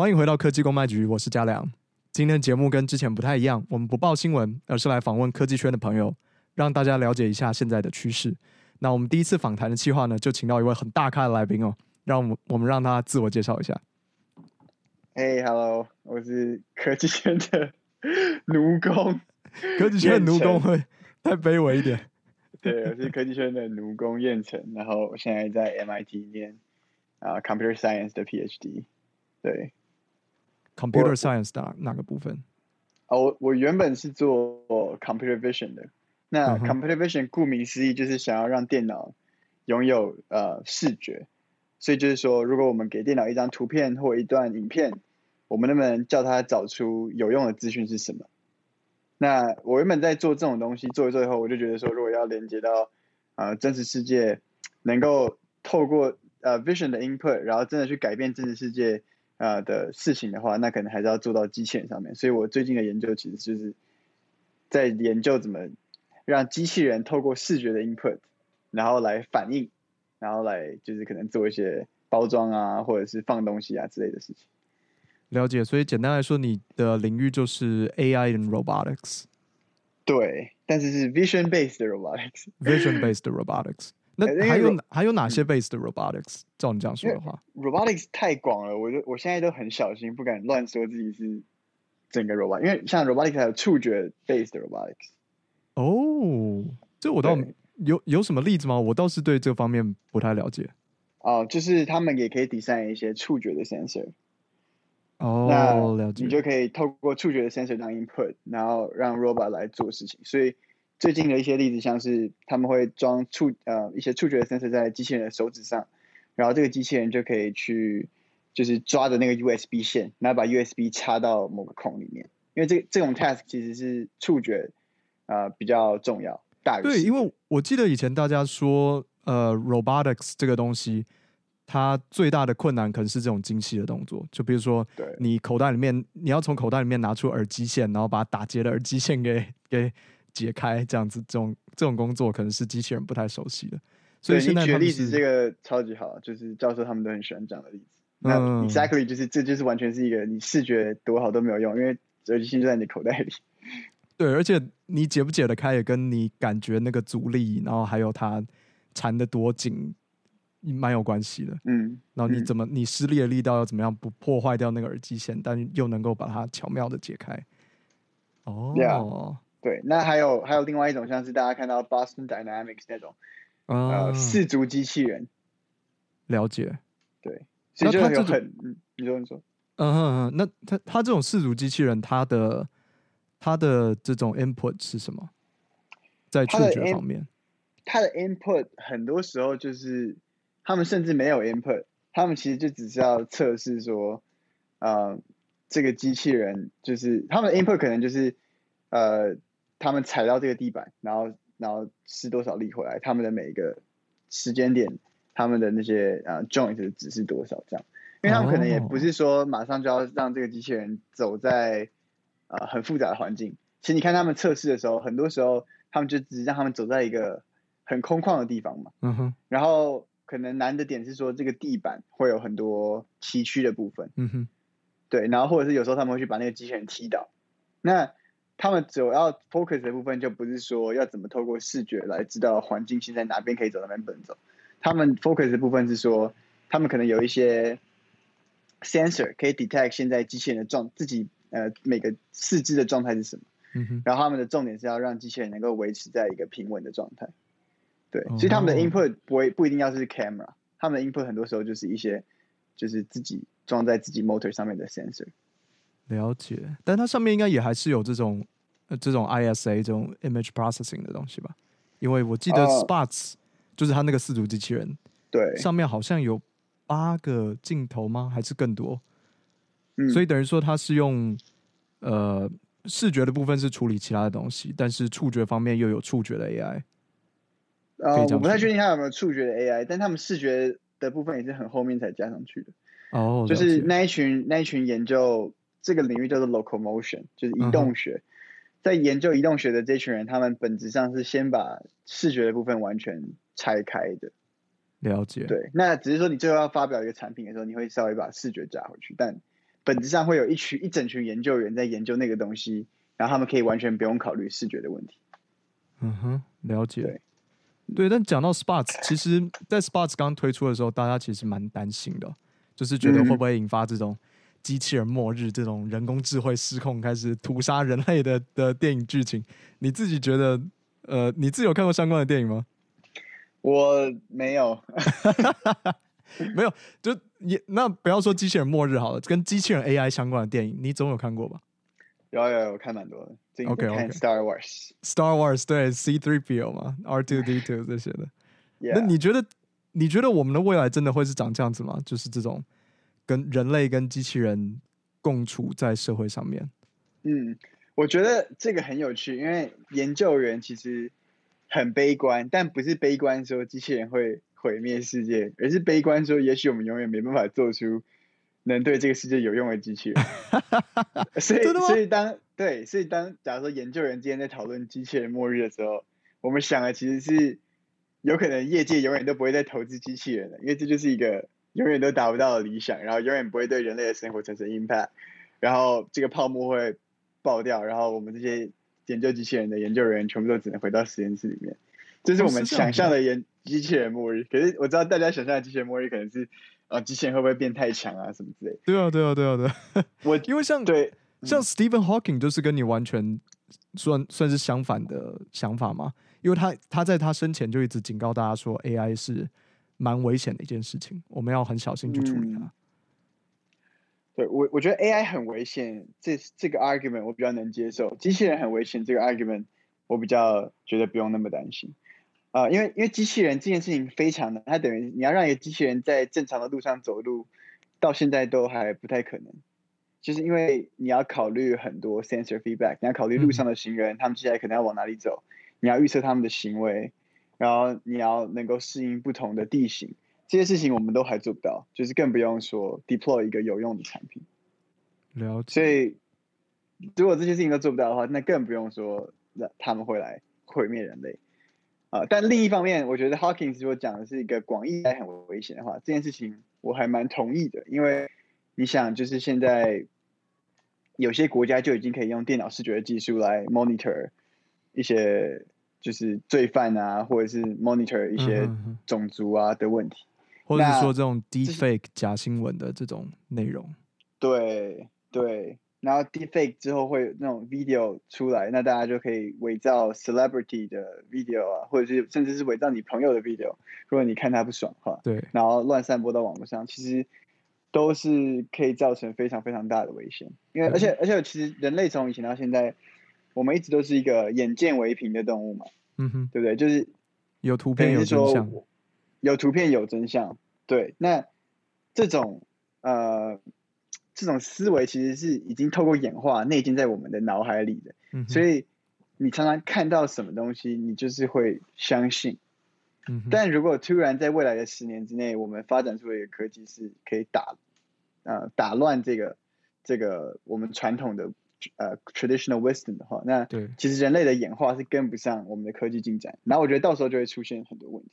欢迎回到科技公卖局，我是嘉良。今天的节目跟之前不太一样，我们不报新闻，而是来访问科技圈的朋友，让大家了解一下现在的趋势。那我们第一次访谈的计划呢，就请到一位很大咖的来宾哦，让我们我们让他自我介绍一下。Hey, hello，我是科技圈的奴工。科技圈的奴工会太卑微一点。对，我是科技圈的奴工燕城，然后我现在在 MIT 念啊、uh, Computer Science 的 PhD。对。Computer Science 的哪个部分？哦，我我原本是做 Computer Vision 的。那 Computer Vision 顾名思义就是想要让电脑拥有呃视觉，所以就是说，如果我们给电脑一张图片或一段影片，我们能不能叫它找出有用的资讯是什么？那我原本在做这种东西，做一做以后，我就觉得说，如果要连接到呃真实世界，能够透过呃 Vision 的 input，然后真的去改变真实世界。啊、呃、的事情的话，那可能还是要做到机器人上面。所以我最近的研究其实就是在研究怎么让机器人透过视觉的 input，然后来反应，然后来就是可能做一些包装啊，或者是放东西啊之类的事情。了解。所以简单来说，你的领域就是 AI and robotics。对，但是是 vision based robotics。vision based robotics。那还有还有哪些 base 的 robotics？照你这样说的话，robotics 太广了，我就我现在都很小心，不敢乱说自己是整个 robot，因为像 robotics 还有触觉 base 的 robotics。哦，这我倒有有什么例子吗？我倒是对这方面不太了解。哦，就是他们也可以 design 一些触觉的 sensor。哦，那了解。你就可以透过触觉的 sensor 当 input，然后让 robot 来做事情，所以。最近的一些例子，像是他们会装触呃一些触觉的 sensor 在机器人的手指上，然后这个机器人就可以去就是抓着那个 USB 线，然后把 USB 插到某个孔里面。因为这这种 task 其实是触觉啊、呃、比较重要。大对，因为我记得以前大家说呃 robotics 这个东西，它最大的困难可能是这种精细的动作，就比如说你口袋里面你要从口袋里面拿出耳机线，然后把打结的耳机线给给。解开这样子，这种这种工作可能是机器人不太熟悉的，所以现在你举例子这个超级好，就是教授他们都很喜欢讲的例子。那 exactly 就是这就是完全是一个你视觉多好都没有用，因为耳机线就在你口袋里。对，而且你解不解得开也跟你感觉那个阻力，然后还有它缠得多紧，蛮有关系的。嗯，然后你怎么你施力的力道要怎么样不破坏掉那个耳机线，但又能够把它巧妙的解开。哦。对，那还有还有另外一种，像是大家看到 Boston Dynamics 那种，啊、呃，四足机器人。了解。对，所以就有很，嗯，你说你说，嗯哼嗯，那他他这种四足机器人，它的它的这种 input 是什么？在触觉方面，它的 input 很多时候就是他们甚至没有 input，他们其实就只是要测试说，啊、呃，这个机器人就是他们的 input 可能就是，呃。他们踩到这个地板，然后然后施多少力回来，他们的每一个时间点，他们的那些呃 joint 的值是多少这样？因为他们可能也不是说马上就要让这个机器人走在呃很复杂的环境。其实你看他们测试的时候，很多时候他们就只是让他们走在一个很空旷的地方嘛。嗯哼。然后可能难的点是说这个地板会有很多崎岖的部分。嗯哼。对，然后或者是有时候他们会去把那个机器人踢倒。那他们主要 focus 的部分就不是说要怎么透过视觉来知道环境现在哪边可以走，哪边不能走。他们 focus 的部分是说，他们可能有一些 sensor 可以 detect 现在机器人的状自己呃每个四肢的状态是什么。嗯。然后他们的重点是要让机器人能够维持在一个平稳的状态。对，所以他们的 input 不会不一定要是 camera，他们的 input 很多时候就是一些就是自己装在自己 motor 上面的 sensor。了解，但它上面应该也还是有这种呃这种 ISA 这种 image processing 的东西吧？因为我记得 Spots、uh, 就是它那个四足机器人，对，上面好像有八个镜头吗？还是更多？嗯，所以等于说它是用呃视觉的部分是处理其他的东西，但是触觉方面又有触觉的 AI。呃，我不太确定它有没有触觉的 AI，但他们视觉的部分也是很后面才加上去的。哦，就是那一群那一群研究。这个领域叫做 locomotion，就是移动学。Uh. 在研究移动学的这群人，他们本质上是先把视觉的部分完全拆开的。了解。对，那只是说你最后要发表一个产品的时候，你会稍微把视觉加回去，但本质上会有一群一整群研究员在研究那个东西，然后他们可以完全不用考虑视觉的问题。嗯哼，了解。对，对，但讲到 Spots，其实，在 Spots 刚推出的时候，大家其实蛮担心的，就是觉得会不会引发这种机器人末日、这种人工智慧失控开始屠杀人类的的电影剧情。你自己觉得，呃，你自己有看过相关的电影吗？我没有。没有，就也那不要说机器人末日好了，跟机器人 AI 相关的电影，你总有看过吧？有有有，看蛮多的。OK OK。Star Wars，Star Wars 对 C3PO 嘛，R two D two 这些的。那你觉得你觉得我们的未来真的会是长这样子吗？就是这种跟人类跟机器人共处在社会上面？嗯，我觉得这个很有趣，因为研究员其实很悲观，但不是悲观说机器人会。毁灭世界，而是悲观说，也许我们永远没办法做出能对这个世界有用的机器人。所以，所以当对，所以当假如说研究员今天在讨论机器人末日的时候，我们想的其实是有可能业界永远都不会再投资机器人了，因为这就是一个永远都达不到的理想，然后永远不会对人类的生活产生 impact，然后这个泡沫会爆掉，然后我们这些研究机器人的研究人员全部都只能回到实验室里面。这是我们想象的研机器人末日，可是我知道大家想象的机器人末日可能是，啊，机器人会不会变太强啊，什么之类。对啊，对啊，对啊，对。我 因为像对像 Stephen Hawking 就是跟你完全算算是相反的想法嘛，因为他他在他生前就一直警告大家说 AI 是蛮危险的一件事情，我们要很小心去处理它。对我我觉得 AI 很危险，这这个 argument 我比较能接受，机器人很危险这个 argument 我比较觉得不用那么担心。啊、因为因为机器人这件事情非常的，它等于你要让一个机器人在正常的路上走路，到现在都还不太可能，就是因为你要考虑很多 sensor feedback，你要考虑路上的行人，他们接下来可能要往哪里走，你要预测他们的行为，然后你要能够适应不同的地形，这些事情我们都还做不到，就是更不用说 deploy 一个有用的产品。了解。所以如果这些事情都做不到的话，那更不用说那他们会来毁灭人类。啊，但另一方面，我觉得 Hawking 如果讲的是一个广义来很危险的话，这件事情我还蛮同意的，因为你想，就是现在有些国家就已经可以用电脑视觉的技术来 monitor 一些就是罪犯啊，或者是 monitor 一些种族啊的问题，嗯、或者是说这种 deepfake 假新闻的这种内容。对对。然后 deepfake 之后会有那种 video 出来，那大家就可以伪造 celebrity 的 video 啊，或者是甚至是伪造你朋友的 video，如果你看他不爽的话，对，然后乱散播到网络上，其实都是可以造成非常非常大的危险。因为而且而且其实人类从以前到现在，我们一直都是一个眼见为凭的动物嘛，嗯哼，对不对？就是有图片有真相，有图片有真相，对，那这种呃。这种思维其实是已经透过演化内建在我们的脑海里的，嗯、所以你常常看到什么东西，你就是会相信。嗯、但如果突然在未来的十年之内，我们发展出一个科技是可以打，呃，打乱这个这个我们传统的呃 traditional wisdom 的话，那其实人类的演化是跟不上我们的科技进展，然后我觉得到时候就会出现很多问题，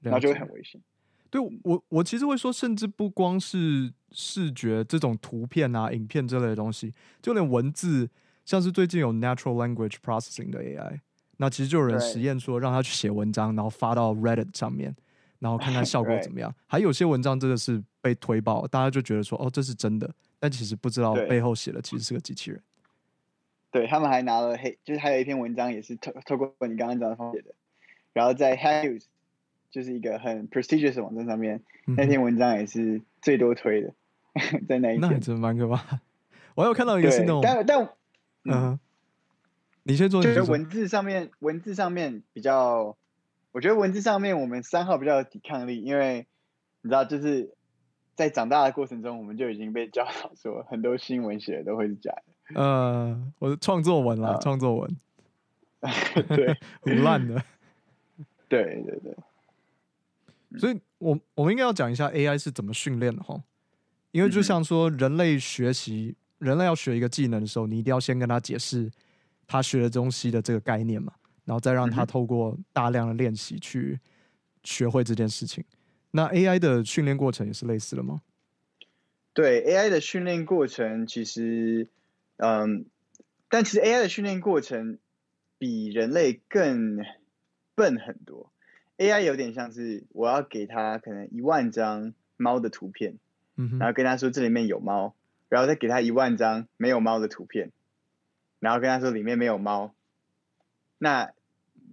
然后就会很危险。对我，我其实会说，甚至不光是视觉这种图片啊、影片之类的东西，就连文字，像是最近有 natural language processing 的 AI，那其实就有人实验说，让他去写文章，然后发到 Reddit 上面，然后看看 效果怎么样。还有些文章真的是被推爆，大家就觉得说，哦，这是真的，但其实不知道背后写的其实是个机器人。对，他们还拿了黑，就是还有一篇文章也是透透过你刚刚讲的方写的，然后在 Hack News。就是一个很 prestigious 的网站上面，嗯、那篇文章也是最多推的，在那一天。那还真蛮可怕。我有看到一个是那种，但但嗯，嗯，你先做。就是文字上面，文字上面比较，我觉得文字上面我们三号比较有抵抗力，因为你知道，就是在长大的过程中，我们就已经被教导说，很多新闻写的都会是假的。呃，我的创作文啦，创、嗯、作文，对，很烂的。对对对。所以我，我我们应该要讲一下 AI 是怎么训练的哈，因为就像说，人类学习，人类要学一个技能的时候，你一定要先跟他解释他学的东西的这个概念嘛，然后再让他透过大量的练习去学会这件事情。那 AI 的训练过程也是类似的吗？对 AI 的训练过程，其实，嗯，但其实 AI 的训练过程比人类更笨很多。AI 有点像是我要给他可能一万张猫的图片，嗯哼，然后跟他说这里面有猫，然后再给他一万张没有猫的图片，然后跟他说里面没有猫。那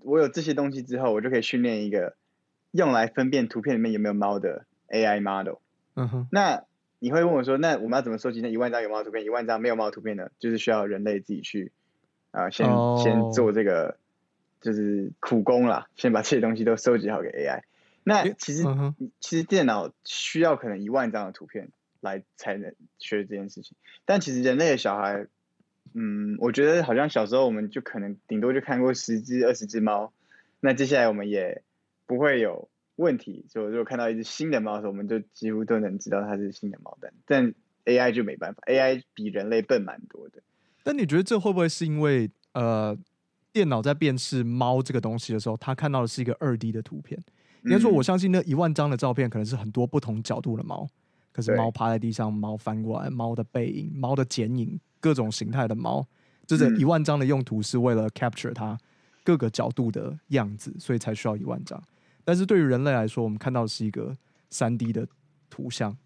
我有这些东西之后，我就可以训练一个用来分辨图片里面有没有猫的 AI model。嗯哼，那你会问我说，那我们要怎么收集那一万张有猫图片，一万张没有猫图片呢？就是需要人类自己去啊、呃，先、oh. 先做这个。就是苦工啦，先把这些东西都收集好给 AI。那其实，uh. 其实电脑需要可能一万张的图片来才能学这件事情。但其实人类的小孩，嗯，我觉得好像小时候我们就可能顶多就看过十只、二十只猫。那接下来我们也不会有问题，就如果看到一只新的猫的时候，我们就几乎都能知道它是新的猫。但但 AI 就没办法，AI 比人类笨蛮多的。但你觉得这会不会是因为呃？电脑在辨识猫这个东西的时候，它看到的是一个二 D 的图片。应该说，我相信那一万张的照片可能是很多不同角度的猫，可是猫趴在地上，猫翻过来，猫的背影，猫的剪影，各种形态的猫。这一万张的用途是为了 capture 它各个角度的样子，所以才需要一万张。但是对于人类来说，我们看到的是一个三 D 的图像，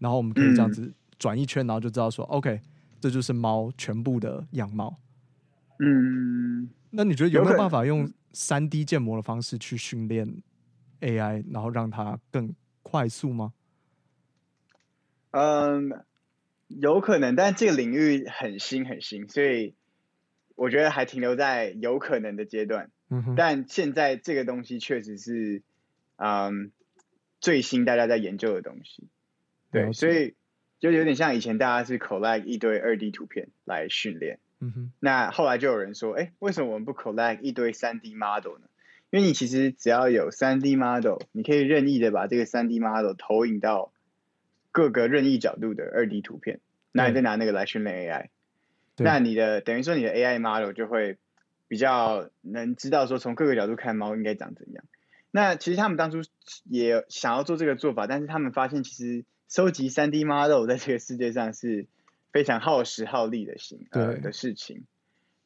然后我们可以这样子转一圈，然后就知道说，OK，这就是猫全部的样貌。嗯。那你觉得有没有办法用三 D 建模的方式去训练 AI，然后让它更快速吗？嗯，有可能，但这个领域很新很新，所以我觉得还停留在有可能的阶段。嗯哼。但现在这个东西确实是，嗯，最新大家在研究的东西。对，所以就有点像以前大家是 collect 一堆二 D 图片来训练。嗯哼，那后来就有人说，哎，为什么我们不 collect 一堆三 D model 呢？因为你其实只要有三 D model，你可以任意的把这个三 D model 投影到各个任意角度的二 D 图片，那你再拿那个来训练 AI，对那你的等于说你的 AI model 就会比较能知道说从各个角度看猫应该长怎样。那其实他们当初也想要做这个做法，但是他们发现其实收集三 D model 在这个世界上是。非常耗时耗力的行对、呃、的事情，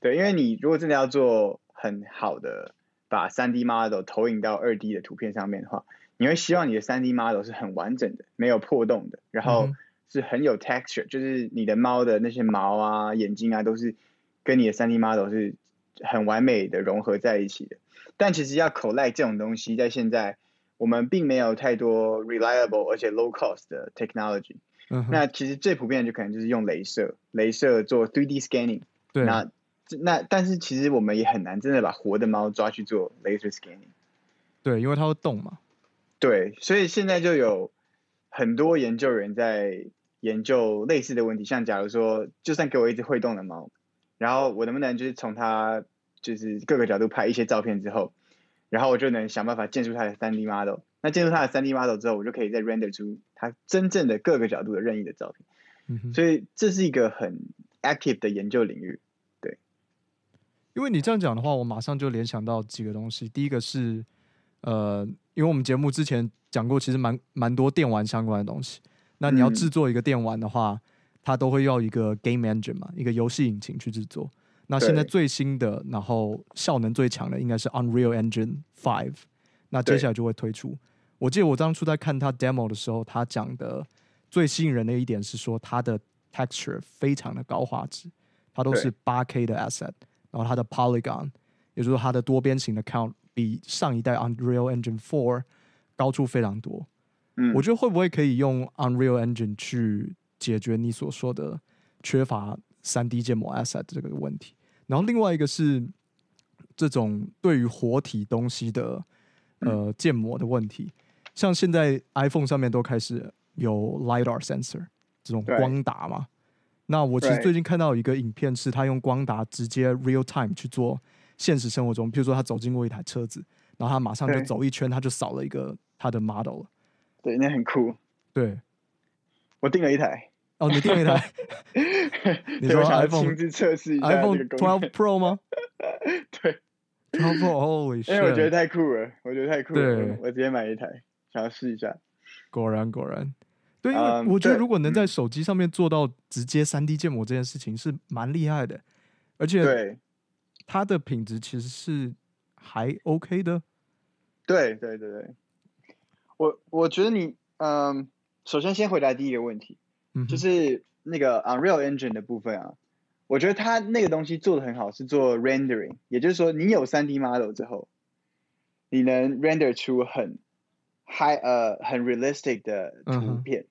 对，因为你如果真的要做很好的把三 D model 投影到二 D 的图片上面的话，你会希望你的三 D model 是很完整的，没有破洞的，然后是很有 texture，、嗯、就是你的猫的那些毛啊、眼睛啊，都是跟你的三 D model 是很完美的融合在一起的。但其实要 collect 这种东西，在现在我们并没有太多 reliable 而且 low cost 的 technology。那其实最普遍的就可能就是用镭射，镭射做 3D scanning。对。那那但是其实我们也很难真的把活的猫抓去做 laser scanning。对，因为它会动嘛。对，所以现在就有很多研究人在研究类似的问题，像假如说，就算给我一只会动的猫，然后我能不能就是从它就是各个角度拍一些照片之后，然后我就能想办法建出它的 3D model。那进入它的 3D model 之后，我就可以再 render 出它真正的各个角度的任意的照片。嗯哼。所以这是一个很 active 的研究领域。对，因为你这样讲的话，我马上就联想到几个东西。第一个是，呃，因为我们节目之前讲过，其实蛮蛮多电玩相关的东西。那你要制作一个电玩的话，嗯、它都会要一个 game engine 嘛，一个游戏引擎去制作。那现在最新的，然后效能最强的，应该是 Unreal Engine Five。那接下来就会推出。我记得我当初在看他 demo 的时候，他讲的最吸引人的一点是说，它的 texture 非常的高画质，它都是八 K 的 asset，然后它的 polygon，也就是说它的多边形的 count 比上一代 Unreal Engine Four 高出非常多。嗯，我觉得会不会可以用 Unreal Engine 去解决你所说的缺乏三 D 建模 asset 这个问题？然后另外一个是这种对于活体东西的呃建模的问题。像现在 iPhone 上面都开始有 LiDAR sensor 这种光达嘛，那我其实最近看到一个影片，是他用光达直接 real time 去做现实生活中，比如说他走进过一台车子，然后他马上就走一圈，他就扫了一个他的 model 了。对，那很酷。对，我订了一台。哦，你订了一台？你说 iPhone 亲自测试一下 iPhone Twelve Pro 吗？对，12 Pro，Holy shit！因为我觉得太酷了，我觉得太酷了，对我直接买一台。想要试一下，果然果然，对，因为我觉得如果能在手机上面做到直接三 D 建模这件事情是蛮厉害的，而且对它的品质其实是还 OK 的。对对对对，我我觉得你嗯，首先先回答第一个问题，嗯、就是那个 Unreal Engine 的部分啊，我觉得它那个东西做的很好，是做 rendering，也就是说你有 3D model 之后，你能 render 出很 high 呃很 realistic 的图片。嗯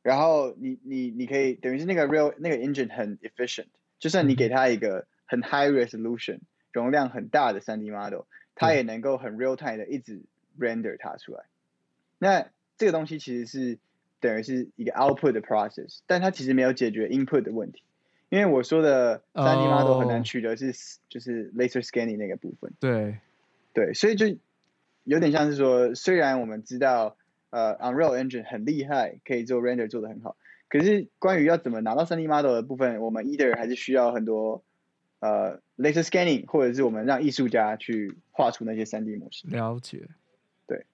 然后你你你可以等于是那个 real 那个 engine 很 efficient，就算你给它一个很 high resolution 容量很大的 3D model，它也能够很 real time 的一直 render 它出来。那这个东西其实是等于是一个 output 的 process，但它其实没有解决 input 的问题，因为我说的 3D model 很难取得是就是 laser scanning 那个部分。对对，所以就有点像是说，虽然我们知道。呃、uh,，Unreal Engine 很厉害，可以做 render 做得很好。可是关于要怎么拿到 3D model 的部分，我们 either 还是需要很多呃、uh, laser scanning，或者是我们让艺术家去画出那些 3D 模型。了解。对。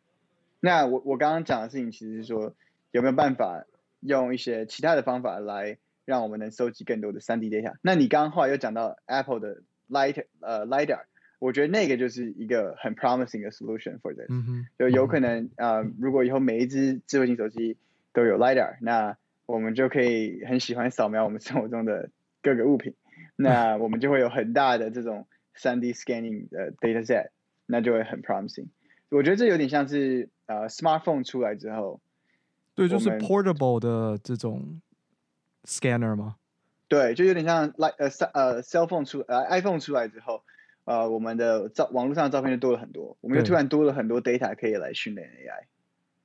那我我刚刚讲的事情，其实是说有没有办法用一些其他的方法来让我们能收集更多的三 D data？那你刚刚后来又讲到 Apple 的 Light 呃、uh, LiDAR。我觉得那个就是一个很 promising 的 solution for this，嗯，就有可能啊、呃，如果以后每一只智慧型手机都有 lidar，那我们就可以很喜欢扫描我们生活中的各个物品，那 我们就会有很大的这种 3D scanning 的 data set，那就会很 promising。我觉得这有点像是呃 smartphone 出来之后，对，就是 portable 的这种 scanner 吗？对，就有点像 like 呃呃 cell phone 出呃 iPhone 出来之后。呃，我们的照网络上的照片就多了很多，我们就突然多了很多 data 可以来训练 AI。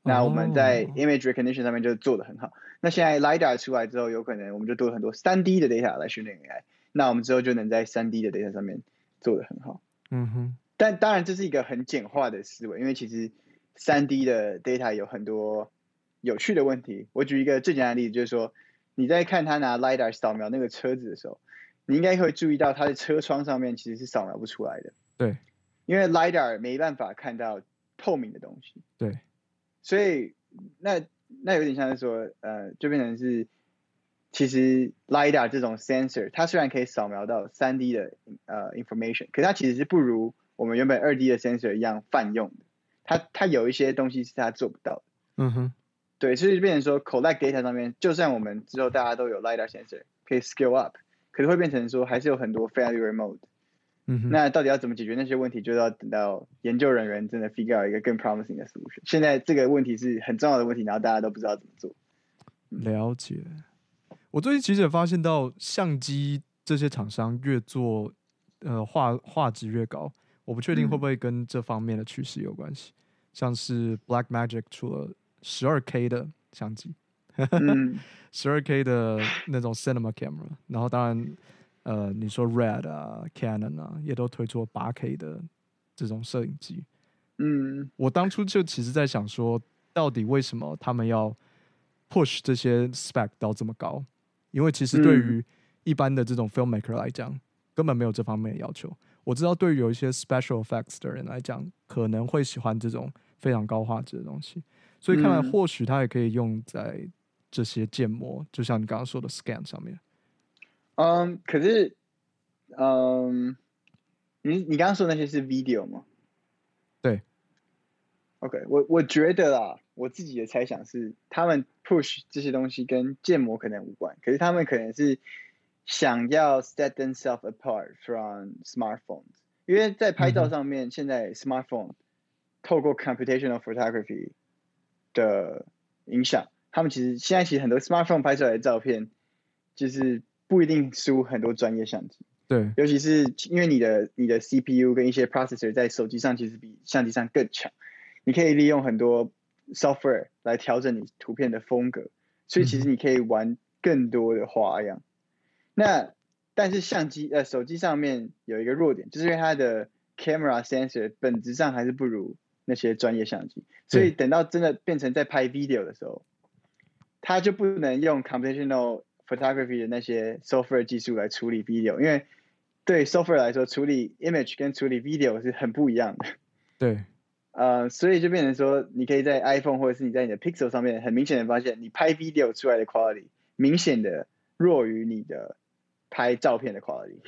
那我们在 image recognition 上面就做的很好。Oh. 那现在 lidar 出来之后，有可能我们就多了很多 3D 的 data 来训练 AI。那我们之后就能在 3D 的 data 上面做的很好。嗯哼。但当然这是一个很简化的思维，因为其实 3D 的 data 有很多有趣的问题。我举一个最简单的例子，就是说你在看他拿 lidar 扫描那个车子的时候。你应该会注意到，他的车窗上面其实是扫描不出来的。对，因为 lidar 没办法看到透明的东西。对，所以那那有点像是说，呃，就变成是，其实 lidar 这种 sensor，它虽然可以扫描到 3D 的呃 information，可是它其实是不如我们原本 2D 的 sensor 一样泛用的。它它有一些东西是它做不到的。嗯哼。对，所以就变成说，collect data 上面，就算我们之后大家都有 lidar sensor，可以 scale up。可是会变成说，还是有很多 failure mode。嗯哼。那到底要怎么解决那些问题，就要等到研究人员真的 figure out 一个更 promising 的 solution。现在这个问题是很重要的问题，然后大家都不知道怎么做。了解。我最近其实也发现到，相机这些厂商越做，呃，画画质越高。我不确定会不会跟这方面的趋势有关系。嗯、像是 Blackmagic 出了十二 K 的相机。嗯，十二 K 的那种 cinema camera，然后当然，呃，你说 Red 啊，Canon 啊，也都推出了八 K 的这种摄影机。嗯，我当初就其实在想说，到底为什么他们要 push 这些 spec 到这么高？因为其实对于一般的这种 filmmaker 来讲，根本没有这方面的要求。我知道，对于有一些 special effects 的人来讲，可能会喜欢这种非常高画质的东西。所以看来，或许它也可以用在这些建模，就像你刚刚说的 scan 上面，嗯，可是，嗯，你你刚刚说那些是 video 吗？对，OK，我我觉得啊，我自己的猜想是，他们 push 这些东西跟建模可能无关，可是他们可能是想要 set themselves apart from smartphones，因为在拍照上面，嗯、现在 smartphone 透过 computational photography 的影响。他们其实现在其实很多 smartphone 拍出来的照片，就是不一定输很多专业相机。对，尤其是因为你的你的 CPU 跟一些 processor 在手机上其实比相机上更强，你可以利用很多 software 来调整你图片的风格，所以其实你可以玩更多的花样。嗯、那但是相机呃手机上面有一个弱点，就是因为它的 camera sensor 本质上还是不如那些专业相机，所以等到真的变成在拍 video 的时候。他就不能用 computational photography 的那些 software 技术来处理 video，因为对 software 来说，处理 image 跟处理 video 是很不一样的。对，呃，所以就变成说，你可以在 iPhone 或者是你在你的 Pixel 上面，很明显的发现，你拍 video 出来的 quality 明显的弱于你的拍照片的 quality。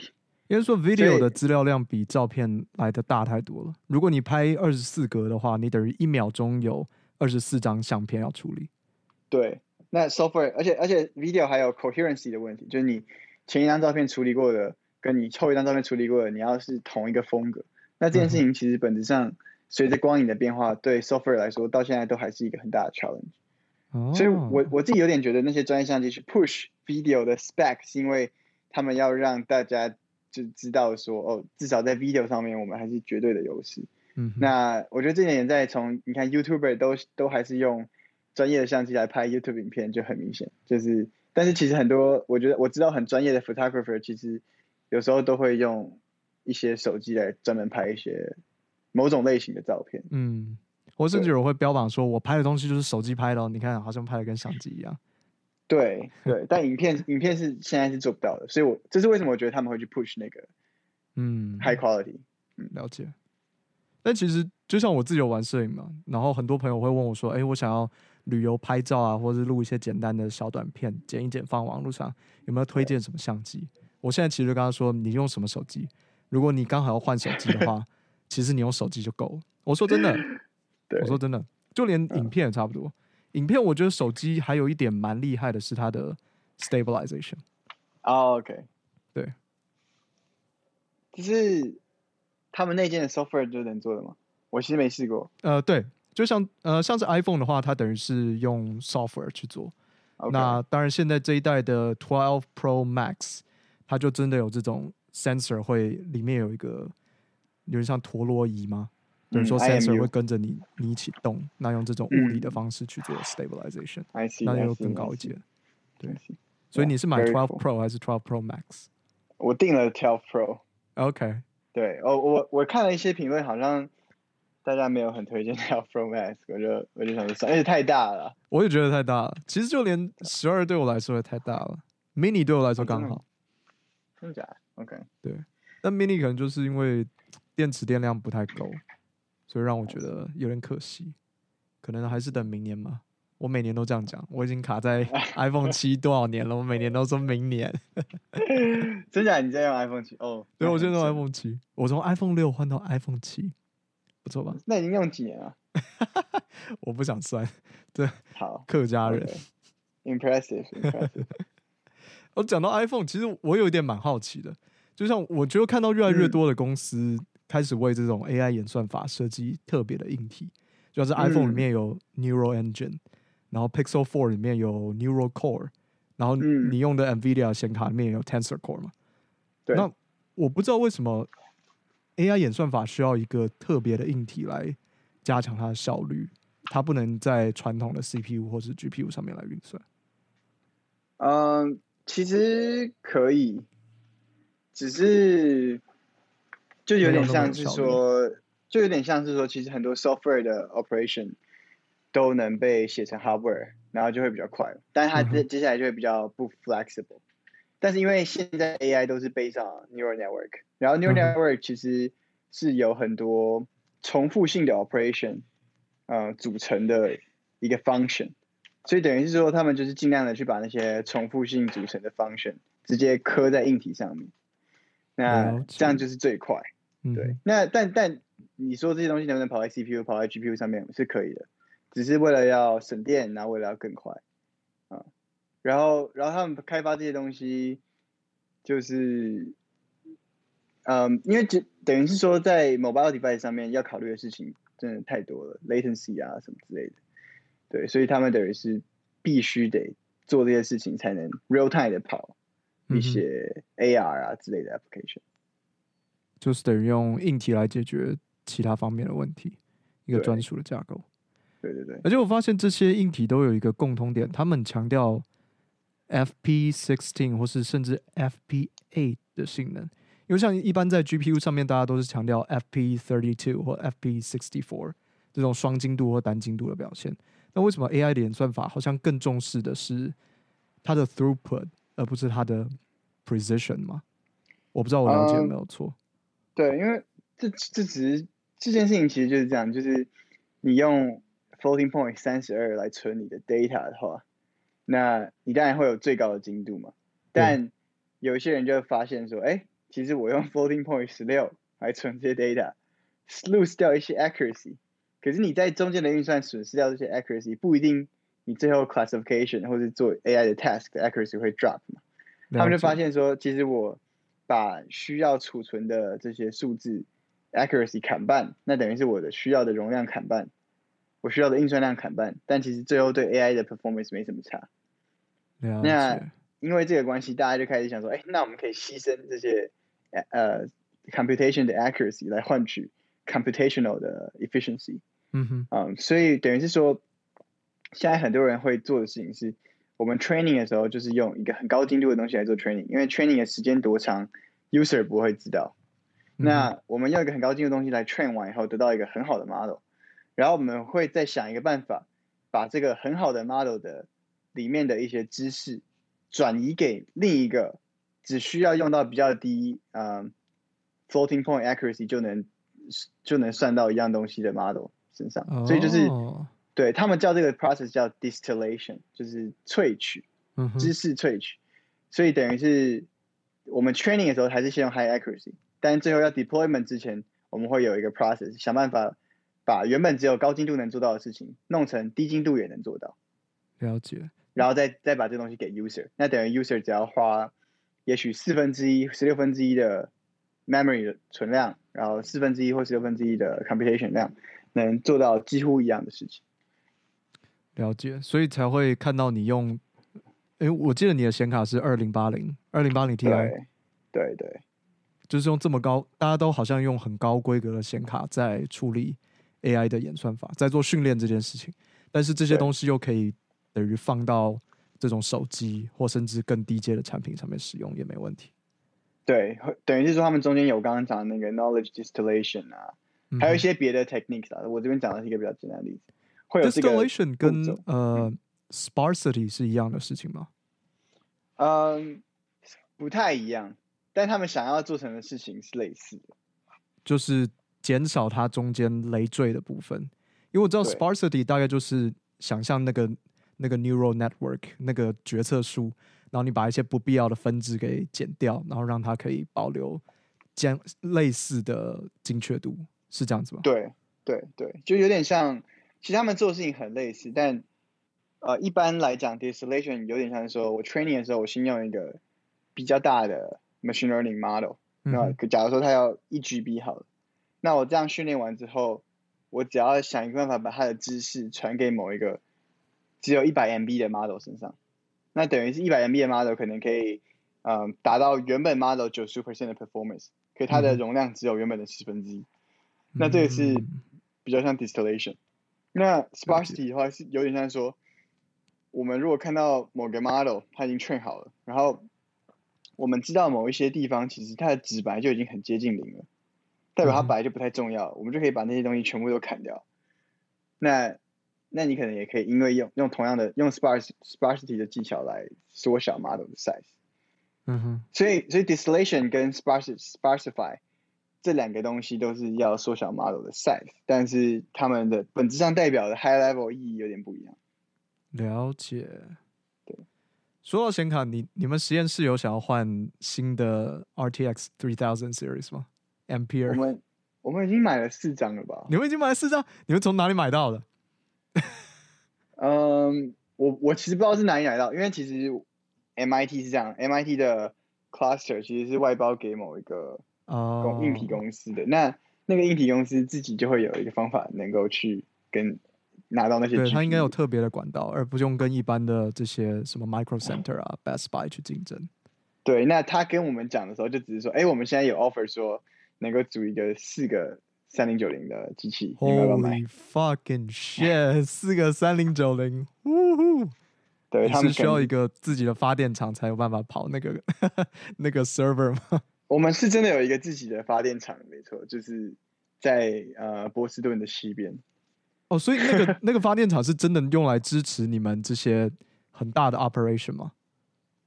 因为说 video 的资料量比照片来的大太多了。如果你拍二十四格的话，你等于一秒钟有二十四张相片要处理。对，那 software，而且而且 video 还有 coherency 的问题，就是你前一张照片处理过的，跟你后一张照片处理过的，你要是同一个风格，那这件事情其实本质上。随着光影的变化，对 software 来说，到现在都还是一个很大的 challenge。Oh. 所以我我自己有点觉得，那些专业相机去 push video 的 spec，是因为他们要让大家就知道说，哦，至少在 video 上面，我们还是绝对的优势。嗯、mm，hmm. 那我觉得这点也在从你看 YouTuber 都都还是用专业的相机来拍 YouTube 影片，就很明显。就是，但是其实很多，我觉得我知道很专业的 photographer，其实有时候都会用一些手机来专门拍一些。某种类型的照片，嗯，我甚至我会标榜说，我拍的东西就是手机拍的，哦你看好像拍的跟相机一样。对对，但影片影片是现在是做不到的，所以我这是为什么我觉得他们会去 push 那个，嗯，high quality，嗯，了解。但其实就像我自己有玩摄影嘛，然后很多朋友会问我说，哎，我想要旅游拍照啊，或者是录一些简单的小短片，剪一剪放网络上，有没有推荐什么相机？我现在其实就跟他说，你用什么手机？如果你刚好要换手机的话。其实你用手机就够了。我说真的，对我说真的，就连影片也差不多。嗯、影片我觉得手机还有一点蛮厉害的是它的 stabilization。哦，OK，对，就是他们内建的 software 就能做的吗？我其实没试过。呃，对，就像呃，像是 iPhone 的话，它等于是用 software 去做。那当然，现在这一代的 Twelve Pro Max，它就真的有这种 sensor 会里面有一个。有点像陀螺仪吗？比如说 sensor 会跟着你，你一起动，那用这种物理的方式去做 stabilization，那就更高一阶。对，所以你是买12 Pro 还是 twelve Pro Max？我订了 twelve Pro。OK。对，哦，我我看了一些评论，好像大家没有很推荐12 Pro Max，我就我就想说，而且太大了。我也觉得太大了。其实就连十二对我来说也太大了，mini 对我来说刚好。真的假的？OK。对，但 mini 可能就是因为。电池电量不太够，所以让我觉得有点可惜。可能还是等明年吧。我每年都这样讲，我已经卡在 iPhone 七多少年了？我每年都说明年。真假？你在用 iPhone 七？哦，对，我现在用 iPhone 七。我从 iPhone 六换到 iPhone 七，不错吧？那已经用几年了？我不想算。对，好，客家人。Impressive，Impressive。Impressive. 我讲到 iPhone，其实我有一点蛮好奇的。就像我觉得看到越来越多的公司开始为这种 AI 演算法设计特别的硬体，就像是 iPhone 里面有 Neural Engine，然后 Pixel Four 里面有 Neural Core，然后你用的 NVIDIA 显卡里面有 Tensor Core 嘛？对。那我不知道为什么 AI 演算法需要一个特别的硬体来加强它的效率，它不能在传统的 CPU 或是 GPU 上面来运算。嗯，其实可以。只是，就有点像是说，就有点像是说，其实很多 software 的 operation 都能被写成 hardware，然后就会比较快。但是它接接下来就会比较不 flexible。但是因为现在 AI 都是 based on neural network，然后 neural network 其实是有很多重复性的 operation，呃，组成的一个 function。所以等于是说，他们就是尽量的去把那些重复性组成的 function 直接刻在硬体上面。那这样就是最快，嗯、对。那但但你说这些东西能不能跑在 CPU、跑在 GPU 上面是可以的，只是为了要省电，然后为了要更快啊。然后然后他们开发这些东西，就是，嗯，因为就等于是说在 mobile device 上面要考虑的事情真的太多了，latency 啊什么之类的，对，所以他们等于是必须得做这些事情才能 real time 的跑。一些 AR 啊之类的 application，就是等于用硬体来解决其他方面的问题，一个专属的架构。对对对。而且我发现这些硬体都有一个共通点，他们强调 FP16 或是甚至 FP8 的性能。因为像一般在 GPU 上面，大家都是强调 FP32 或 FP64 这种双精度或单精度的表现。那为什么 AI 的演算法好像更重视的是它的 throughput？而不是它的 precision 吗？我不知道我了解有没有错。对，因为这这只是这件事情其实就是这样，就是你用 floating point 三十二来存你的 data 的话，那你当然会有最高的精度嘛。但有一些人就会发现说，哎、欸，其实我用 floating point 十六来存这些 data，lose 掉一些 accuracy。可是你在中间的运算损失掉这些 accuracy，不一定你最后 classification 或者做 AI 的 task 的 accuracy 会 drop 嘛。他们就发现说，其实我把需要储存的这些数字 accuracy 砍半，那等于是我的需要的容量砍半，我需要的运算量砍半，但其实最后对 AI 的 performance 没什么差。那因为这个关系，大家就开始想说，哎，那我们可以牺牲这些呃 computation 的 accuracy 来换取 computational 的 efficiency。嗯哼，嗯，所以等于是说，现在很多人会做的事情是。我们 training 的时候，就是用一个很高精度的东西来做 training，因为 training 的时间多长，user 不会知道。嗯、那我们用一个很高精度的东西来 train 完以后，得到一个很好的 model，然后我们会再想一个办法，把这个很好的 model 的里面的一些知识转移给另一个只需要用到比较低呃、um, floating point accuracy 就能就能算到一样东西的 model 身上，哦、所以就是。对，他们叫这个 process 叫 distillation，就是萃取，知识萃取。嗯、所以等于是我们 training 的时候还是先用 high accuracy，但最后要 deployment 之前，我们会有一个 process，想办法把原本只有高精度能做到的事情，弄成低精度也能做到。了解。然后再再把这东西给 user，那等于 user 只要花也许四分之一、十六分之一的 memory 的存量，然后四分之一或十六分之一的 computation 量，能做到几乎一样的事情。了解，所以才会看到你用，哎，我记得你的显卡是二零八零二零八零 Ti，对对，对。就是用这么高，大家都好像用很高规格的显卡在处理 AI 的演算法，在做训练这件事情，但是这些东西又可以等于放到这种手机或甚至更低阶的产品上面使用也没问题。对，等于是说他们中间有刚刚讲的那个 knowledge distillation 啊，还有一些别的 techniques 啊，我这边讲的是一个比较简单的例子。Distillation 跟呃 sparsity 是一样的事情吗？嗯，不太一样，但他们想要做成的事情是类似的，就是减少它中间累赘的部分。因为我知道 sparsity 大概就是想象那个那个 neural network 那个决策树，然后你把一些不必要的分支给剪掉，然后让它可以保留将类似的精确度，是这样子吗？对对对，就有点像。其实他们做的事情很类似，但呃，一般来讲，distillation 有点像是说，我 training 的时候，我先用一个比较大的 machine learning model，那、假如说它要一 GB 好了，那我这样训练完之后，我只要想一个办法把它的知识传给某一个只有一百 MB 的 model 身上，那等于是一百 MB 的 model 可能可以嗯达到原本 model 九十 percent 的 performance，可是它的容量只有原本的十分之一，那这个是比较像 distillation。那 sparsity 的话是有点像说，我们如果看到某个 model 它已经 train 好了，然后我们知道某一些地方其实它的值本来就已经很接近零了，代表它本来就不太重要，我们就可以把那些东西全部都砍掉。那那你可能也可以因为用用同样的用 spars sparsity 的技巧来缩小 model 的 size。嗯哼。所以所以 distillation 跟 spars sparsify。这两个东西都是要缩小 model 的 size，但是它们的本质上代表的 high level 意义有点不一样。了解。对。说到显卡，你你们实验室有想要换新的 RTX 3000 series 吗？Ampere。我们我们已经买了四张了吧？你们已经买了四张？你们从哪里买到的？嗯，我我其实不知道是哪里买到，因为其实 MIT 是这样，MIT 的 cluster 其实是外包给某一个。哦，硬体公司的那那个硬体公司自己就会有一个方法能够去跟拿到那些，对，它应该有特别的管道，而不用跟一般的这些什么 Micro Center 啊、嗯、Best Buy 去竞争。对，那他跟我们讲的时候，就只是说，哎，我们现在有 offer 说能够组一个四个三零九零的机器，Holy fucking shit！四个三零九零，呜呼！对，他们是需要一个自己的发电厂才有办法跑那个 那个 server 吗？我们是真的有一个自己的发电厂，没错，就是在呃波士顿的西边。哦，所以那个那个发电厂是真的用来支持你们这些很大的 operation 吗？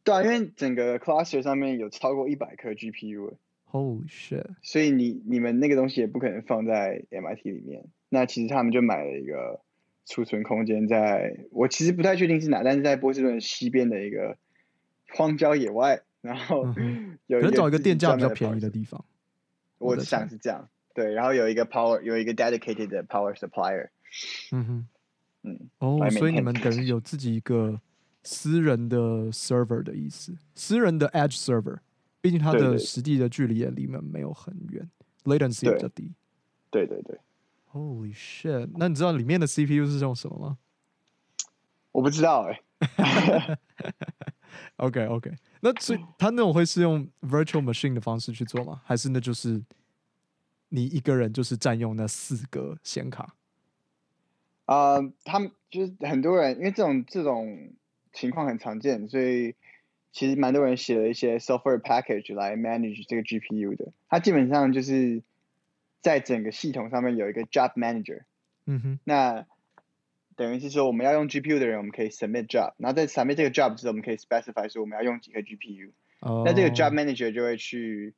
对啊，因为整个 cluster 上面有超过一百颗 GPU。Holy shit！所以你你们那个东西也不可能放在 MIT 里面。那其实他们就买了一个储存空间，在我其实不太确定是哪，但是在波士顿西边的一个荒郊野外，然后 有可能找一个电价比较便宜的地方。我想是这样，对，然后有一个 power，有一个 dedicated 的 power supplier。嗯哼，嗯，哦，所以你们等于 有自己一个私人的 server 的意思，私人的 edge server。毕竟它的实际的距离也离你们没有很远，latency 比较低。对对对。Holy shit！那你知道里面的 CPU 是用什么吗？我不知道哎、欸。OK OK，那所以他那种会是用 virtual machine 的方式去做吗？还是那就是你一个人就是占用那四个显卡？啊、呃，他们就是很多人，因为这种这种情况很常见，所以。其实蛮多人写了一些 software package 来 manage 这个 GPU 的，它基本上就是在整个系统上面有一个 job manager。嗯哼。那等于是说，我们要用 GPU 的人，我们可以 submit job，然后在 submit 这个 job 之后，我们可以 specify 说我们要用几个 GPU。哦。那这个 job manager 就会去，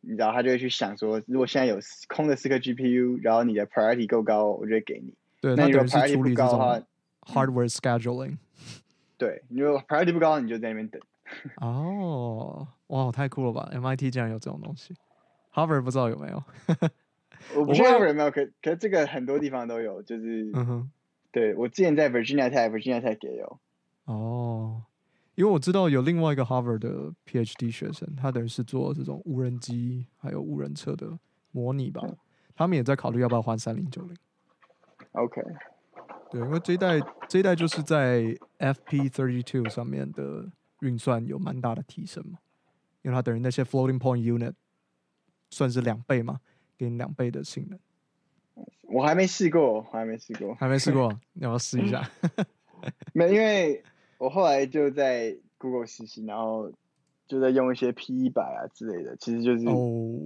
你知道，他就会去想说，如果现在有空的四颗 GPU，然后你的 priority 够高，我就会给你。对。那如果 priority 不高的话，hardware scheduling。对，如果 priority 不高，你就在那边等。哦，哇，太酷了吧！MIT 竟然有这种东西，Harvard 不知道有没有？我不知道 Harvard 有没有，可可是这个很多地方都有，就是，嗯哼，对，我之前在 Virginia Tech，Virginia Tech 也有。哦，因为我知道有另外一个 Harvard 的 PhD 学生，他等于是做这种无人机还有无人车的模拟吧，他们也在考虑要不要换三零九零。OK，对，因为这一代这一代就是在 FP thirty two 上面的。运算有蛮大的提升嘛，因为它等于那些 floating point unit 算是两倍嘛，给你两倍的性能。我还没试过，我还没试过，还没试过，你 要不要试一下？没，因为我后来就在 Google 实习，然后就在用一些 P 一百啊之类的，其实就是哦，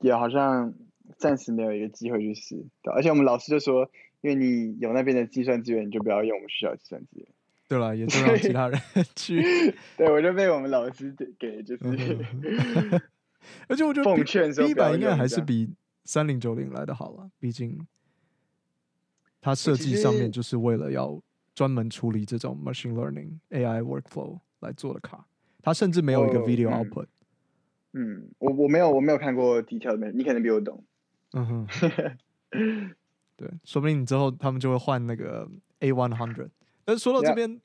也好像暂时没有一个机会去试。对，而且我们老师就说，因为你有那边的计算资源，你就不要用我们学校的计算资源。对了，也 就让其他人去。对，我就被我们老师给就是，而且我觉得奉劝说，一百应该还是比三零九零来的好了，毕竟它设计上面就是为了要专门处理这种 machine learning AI workflow 来做的卡，它甚至没有一个 video output。嗯，我我没有我没有看过 detail 的，你可能比我懂。嗯哼，对，说不定你之后他们就会换那个 A one hundred。但是说到这边.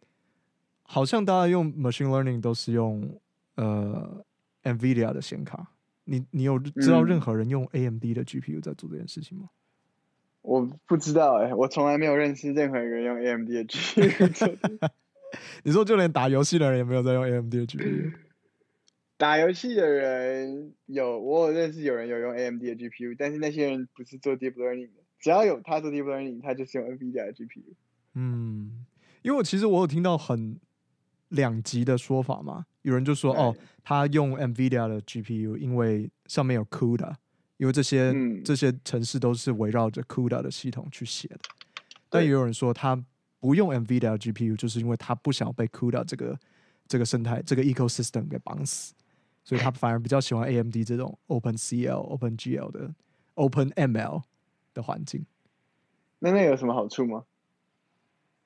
好像大家用 machine learning 都是用呃 NVIDIA 的显卡。你你有知道任何人用 AMD 的 GPU 在做这件事情吗？嗯、我不知道哎、欸，我从来没有认识任何一个人用 AMD 的 GPU。你说就连打游戏的人也没有在用 AMD 的 GPU？打游戏的人有，我有认识有人有用 AMD 的 GPU，但是那些人不是做 deep learning 的。只要有他做 deep learning，他就是用 NVIDIA 的 GPU。嗯。因为我其实我有听到很两极的说法嘛，有人就说哦，他用 NVIDIA 的 GPU，因为上面有 CUDA，因为这些、嗯、这些城市都是围绕着 CUDA 的系统去写的。但也有人说他不用 NVIDIA 的 GPU，就是因为他不想被 CUDA 这个这个生态这个 ecosystem 给绑死，所以他反而比较喜欢 AMD 这种 OpenCL、OpenGL 的 OpenML 的环境。那那有什么好处吗？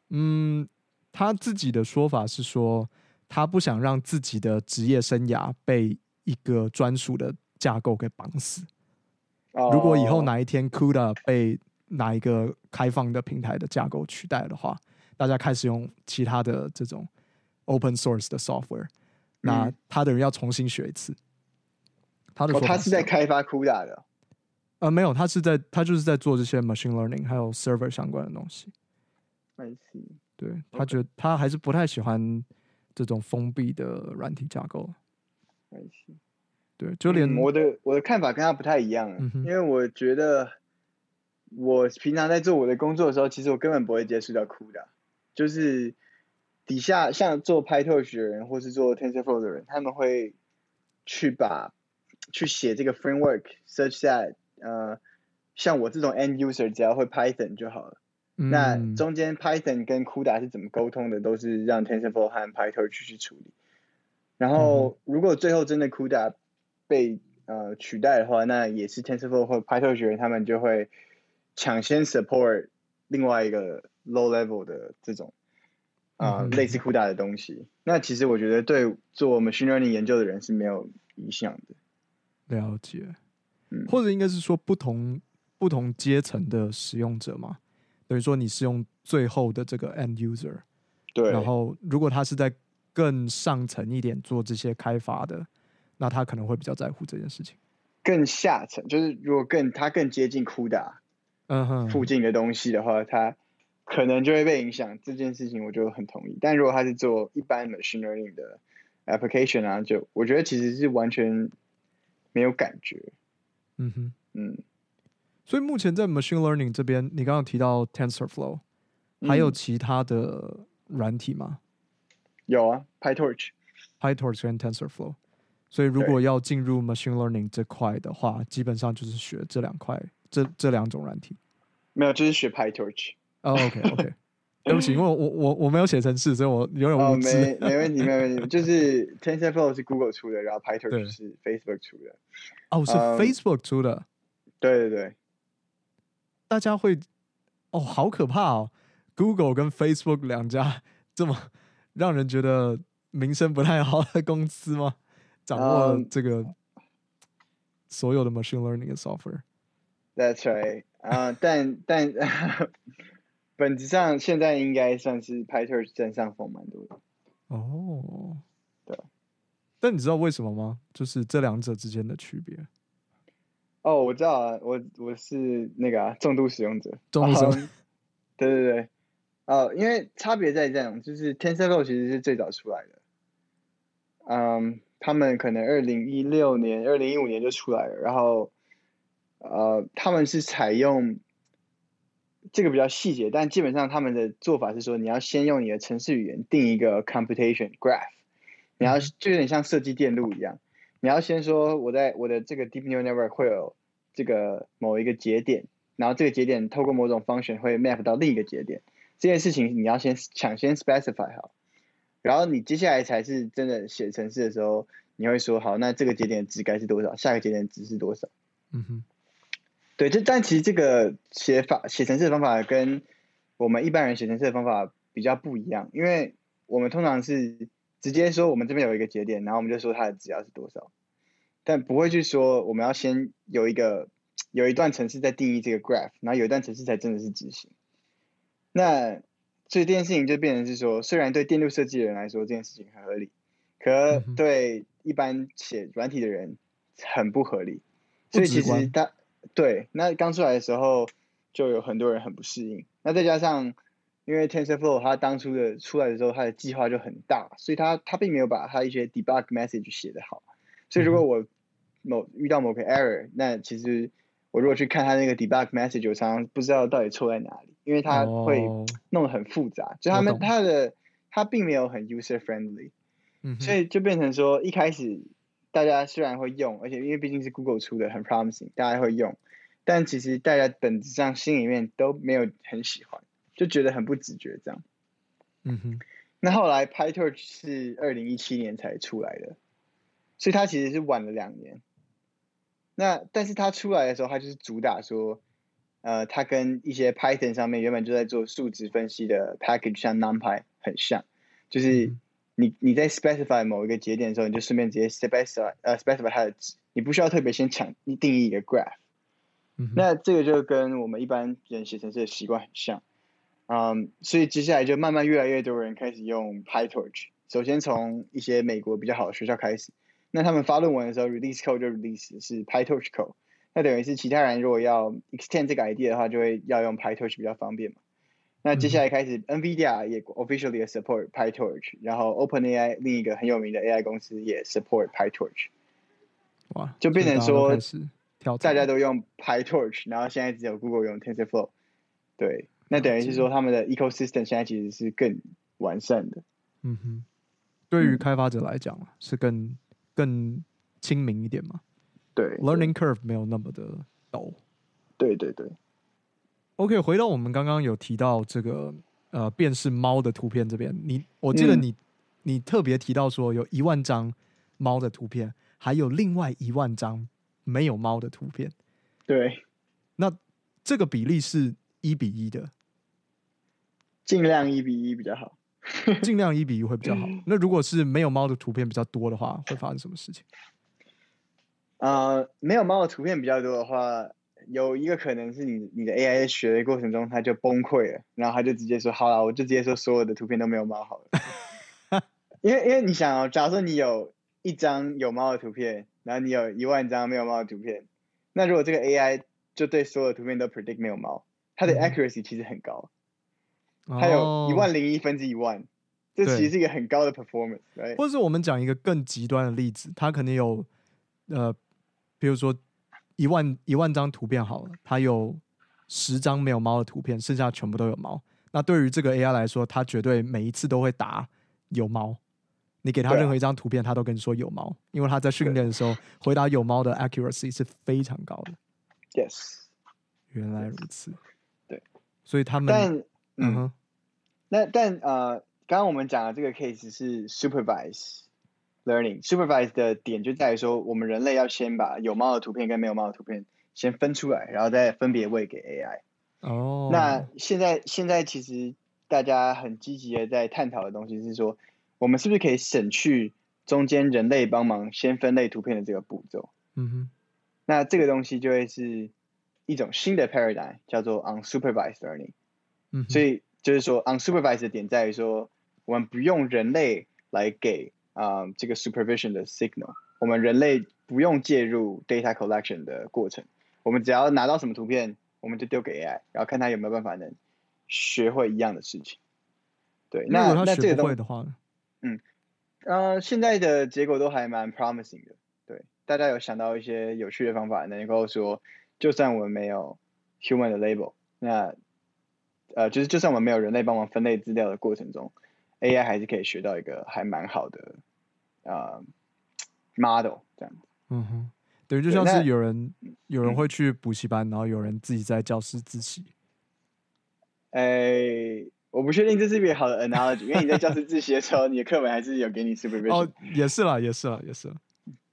嗯，他自己的说法是说，他不想让自己的职业生涯被一个专属的架构给绑死。如果以后哪一天 CUDA 被哪一个开放的平台的架构取代的话，大家开始用其他的这种 open source 的 software，那他的人要重新学一次。他的他是在开发 CUDA 的？呃，没有，他是在他就是在做这些 machine learning 还有 server 相关的东西。I see. 对，他觉得他还是不太喜欢这种封闭的软体架构。对，就连、嗯、我的我的看法跟他不太一样，嗯、因为我觉得我平常在做我的工作的时候，其实我根本不会接触到 CUDA，就是底下像做 PyTorch 的人或是做 TensorFlow 的人，他们会去把去写这个 framework，such that 呃，像我这种 end user 只要会 Python 就好了。那中间 Python 跟 CUDA 是怎么沟通的？都是让 TensorFlow 和 PyTorch 去处理。然后如果最后真的 CUDA 被呃取代的话，那也是 TensorFlow 或 PyTorch 人他们就会抢先 support 另外一个 low level 的这种啊、呃、类似 CUDA 的东西。那其实我觉得对做 machine learning 研究的人是没有影响的。了解，嗯，或者应该是说不同不同阶层的使用者嘛，等于说你是用最后的这个 end user，对，然后如果他是在更上层一点做这些开发的。那他可能会比较在乎这件事情。更下层就是，如果更他更接近 CUDA，嗯哼，附近的东西的话，他可能就会被影响。这件事情我就很同意。但如果他是做一般 machine learning 的 application 啊，就我觉得其实是完全没有感觉。嗯哼，嗯。所以目前在 machine learning 这边，你刚刚提到 TensorFlow，还有其他的软体吗？嗯、有啊，PyTorch，PyTorch 跟 TensorFlow。所以，如果要进入 machine learning 这块的话，基本上就是学这两块，这这两种软体。没有，就是学 PyTorch。哦，OK，OK。对不起，因为我我我没有写程式，所以我有点无知。没没问题，没问题。就是 TensorFlow 是 Google 出的，然后 PyTorch 是 Facebook 出的。哦，是 Facebook 出的。对对对。大家会哦，好可怕哦！Google 跟 Facebook 两家 这么让人觉得名声不太好的公司吗？掌握这个所有的 machine learning 的 software。That's right。啊，但但本质上现在应该算是 PyTorch 占上风蛮多的。哦，对。但你知道为什么吗？就是这两者之间的区别。哦，我知道啊，我我是那个啊，重度使用者。重度使用者。对对对。呃，因为差别在这样，就是 TensorFlow 其实是最早出来的。嗯。他们可能二零一六年、二零一五年就出来了，然后，呃，他们是采用这个比较细节，但基本上他们的做法是说，你要先用你的程式语言定一个 computation graph，你要就有点像设计电路一样，你要先说我在我的这个 deep neural network 会有这个某一个节点，然后这个节点透过某种 function 会 map 到另一个节点，这件事情你要先抢先 specify 好。然后你接下来才是真的写程式的时候，你会说好，那这个节点值该是多少？下个节点值是多少？嗯哼，对，就但其实这个写法写程式的方法跟我们一般人写程式的方法比较不一样，因为我们通常是直接说我们这边有一个节点，然后我们就说它的值要是多少，但不会去说我们要先有一个有一段程式在定义这个 graph，然后有一段程式才真的是执行。那所以这件事情就变成是说，虽然对电路设计的人来说这件事情很合理，可对一般写软体的人很不合理。所以其实他对那刚出来的时候就有很多人很不适应。那再加上因为 TensorFlow 它当初的出来的时候，它的计划就很大，所以它它并没有把它一些 debug message 写得好。所以如果我某遇到某个 error，那其实我如果去看它那个 debug message，我常常不知道到底错在哪里。因为它会弄得很复杂，oh, 就他们它的它并没有很 user friendly，嗯，所以就变成说一开始大家虽然会用，而且因为毕竟是 Google 出的，很 promising，大家会用，但其实大家本质上心里面都没有很喜欢，就觉得很不直觉这样。嗯哼，那后来 PyTorch 是二零一七年才出来的，所以它其实是晚了两年。那但是它出来的时候，它就是主打说。呃，它跟一些 Python 上面原本就在做数值分析的 package，像 NumPy 很像，就是你你在 specify 某一个节点的时候，你就顺便直接 specify 呃 specify 它的值，你不需要特别先抢定义一个 graph。嗯。那这个就跟我们一般人写程式的习惯很像，嗯，所以接下来就慢慢越来越多人开始用 PyTorch。首先从一些美国比较好的学校开始，那他们发论文的时候 release code 就 release 是 PyTorch code。那等于是其他人如果要 extend 这个 idea 的话，就会要用 PyTorch 比较方便嘛。那接下来开始、嗯、NVIDIA 也 officially 也 support PyTorch，然后 OpenAI 另一个很有名的 AI 公司也 support PyTorch。哇，就变成说大家都用 PyTorch，然后现在只有 Google 用 TensorFlow。对，那等于是说他们的 ecosystem 现在其实是更完善的。嗯哼，对于开发者来讲是更更亲民一点嘛。对，learning curve 没有那么的陡。对对对。OK，回到我们刚刚有提到这个呃辨识猫的图片这边，你我记得你、嗯、你特别提到说有一万张猫的图片，还有另外一万张没有猫的图片。对，那这个比例是一比一的，尽量一比一比较好，尽量一比一会比较好。那如果是没有猫的图片比较多的话，会发生什么事情？呃，没有猫的图片比较多的话，有一个可能是你你的 AI 在学的过程中它就崩溃了，然后它就直接说好了，我就直接说所有的图片都没有猫好了。因为因为你想哦，假如说你有一张有猫的图片，然后你有一万张没有猫的图片，那如果这个 AI 就对所有图片都 predict 没有猫，它的 accuracy 其实很高，嗯、它有一万零一分之一万，这其实是一个很高的 performance。对，或者是我们讲一个更极端的例子，它可能有呃。比如说一万一万张图片好了，它有十张没有猫的图片，剩下全部都有猫。那对于这个 AI 来说，它绝对每一次都会答有猫。你给它任何一张图片，它都跟你说有猫，因为它在训练的时候回答有猫的 accuracy 是非常高的。Yes，原来如此。对，所以他们但嗯，嗯哼，那但呃，刚刚我们讲的这个 case 是 supervise。Learning supervised 的点就在于说，我们人类要先把有猫的图片跟没有猫的图片先分出来，然后再分别喂给 AI。哦。那现在现在其实大家很积极的在探讨的东西是说，我们是不是可以省去中间人类帮忙先分类图片的这个步骤？嗯哼。那这个东西就会是一种新的 paradigm，叫做 unsupervised learning。嗯。所以就是说 unsupervised 的点在于说，我们不用人类来给。啊，um, 这个 supervision 的 signal，我们人类不用介入 data collection 的过程，我们只要拿到什么图片，我们就丢给 AI，然后看它有没有办法能学会一样的事情。对，那那这个的话，嗯，呃，现在的结果都还蛮 promising 的。对，大家有想到一些有趣的方法，能够说，就算我们没有 human 的 label，那呃，就是就算我们没有人类帮忙分类资料的过程中。AI 还是可以学到一个还蛮好的啊、uh, model 这样子。嗯哼，等于就像是有人有人会去补习班，然后有人自己在教室自习。哎、欸，我不确定这是一个好的 analogy，因为你在教室自习的时候，你的课本还是有给你 supervision。哦，也是啦，也是啦，也是啦。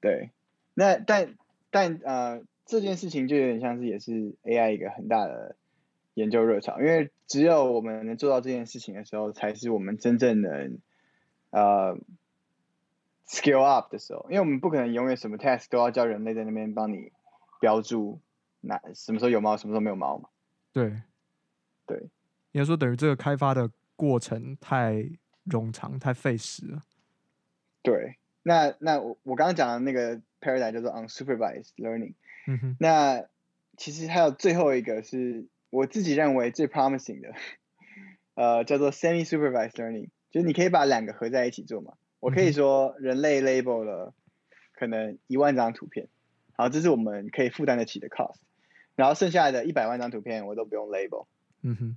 对，那但但呃，这件事情就有点像是也是 AI 一个很大的。研究热潮，因为只有我们能做到这件事情的时候，才是我们真正能呃 scale up 的时候。因为我们不可能永远什么 task 都要叫人类在那边帮你标注，那什么时候有猫，什么时候没有猫嘛。对，对，应该说等于这个开发的过程太冗长、太费时了。对，那那我我刚刚讲的那个 paradigm 叫做 unsupervised learning。嗯哼。那其实还有最后一个是。我自己认为最 promising 的，呃，叫做 semi-supervised learning，就是你可以把两个合在一起做嘛。我可以说人类 label 了可能一万张图片，好，这是我们可以负担得起的 cost，然后剩下的一百万张图片我都不用 label。嗯哼。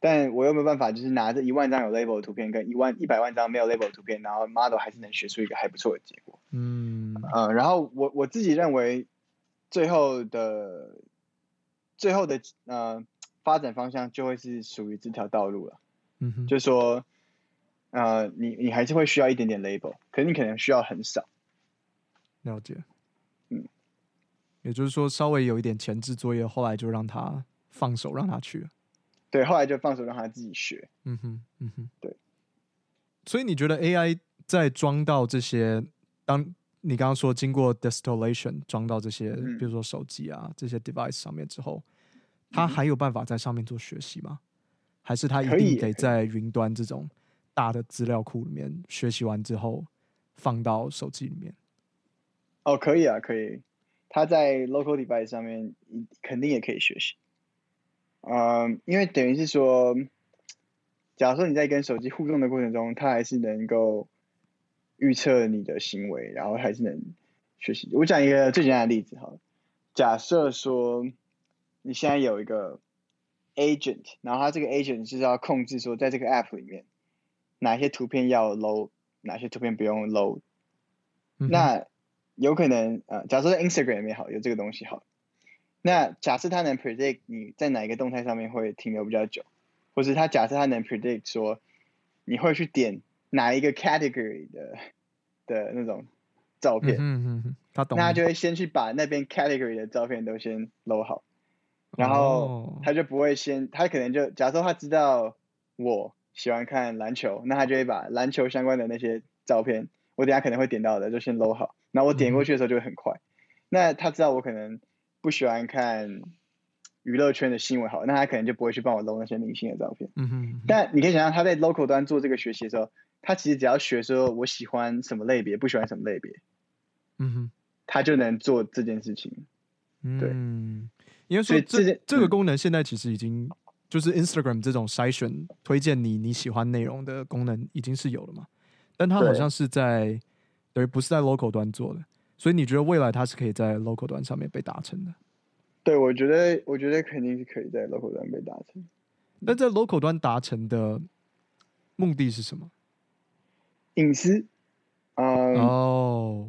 但我有没有办法，就是拿着一万张有 label 的图片跟一万一百万张没有 label 的图片，然后 model 还是能学出一个还不错的结果？嗯。呃，然后我我自己认为最后的。最后的呃发展方向就会是属于这条道路了，嗯哼，就是说，呃，你你还是会需要一点点 label，可是你可能需要很少。了解，嗯，也就是说稍微有一点前置作业，后来就让他放手让他去了。对，后来就放手让他自己学。嗯哼，嗯哼，对。所以你觉得 AI 在装到这些当？你刚刚说经过 distillation 装到这些，比如说手机啊、嗯、这些 device 上面之后，它还有办法在上面做学习吗？还是它一定得在云端这种大的资料库里面学习完之后放到手机里面？哦，可以啊，可以。它在 local device 上面肯定也可以学习。嗯，因为等于是说，假如说你在跟手机互动的过程中，它还是能够。预测你的行为，然后还是能学习。我讲一个最简单的例子哈，假设说你现在有一个 agent，然后他这个 agent 是要控制说，在这个 app 里面哪些图片要 load，哪些图片不用 load。嗯、那有可能呃，假设在 Instagram 里面好有这个东西好，那假设他能 predict 你在哪一个动态上面会停留比较久，或是他假设他能 predict 说你会去点。哪一个 category 的的那种照片，嗯嗯嗯，他懂，那他就会先去把那边 category 的照片都先 load 好，然后他就不会先，他可能就假如说他知道我喜欢看篮球，那他就会把篮球相关的那些照片，我等下可能会点到的就先 load 好，那我点过去的时候就会很快。嗯、那他知道我可能不喜欢看娱乐圈的新闻，好，那他可能就不会去帮我 load 那些明星的照片。嗯哼，但你可以想象他在 local 端做这个学习的时候。他其实只要学说我喜欢什么类别，不喜欢什么类别，嗯哼，他就能做这件事情。对，嗯，因为说这这，这个功能现在其实已经就是 Instagram 这种筛选推荐你你喜欢内容的功能已经是有了嘛，但它好像是在等于不是在 local 端做的，所以你觉得未来它是可以在 local 端上面被达成的？对，我觉得我觉得肯定是可以在 local 端被达成。那在 local 端达成的目的是什么？隐私，嗯，哦，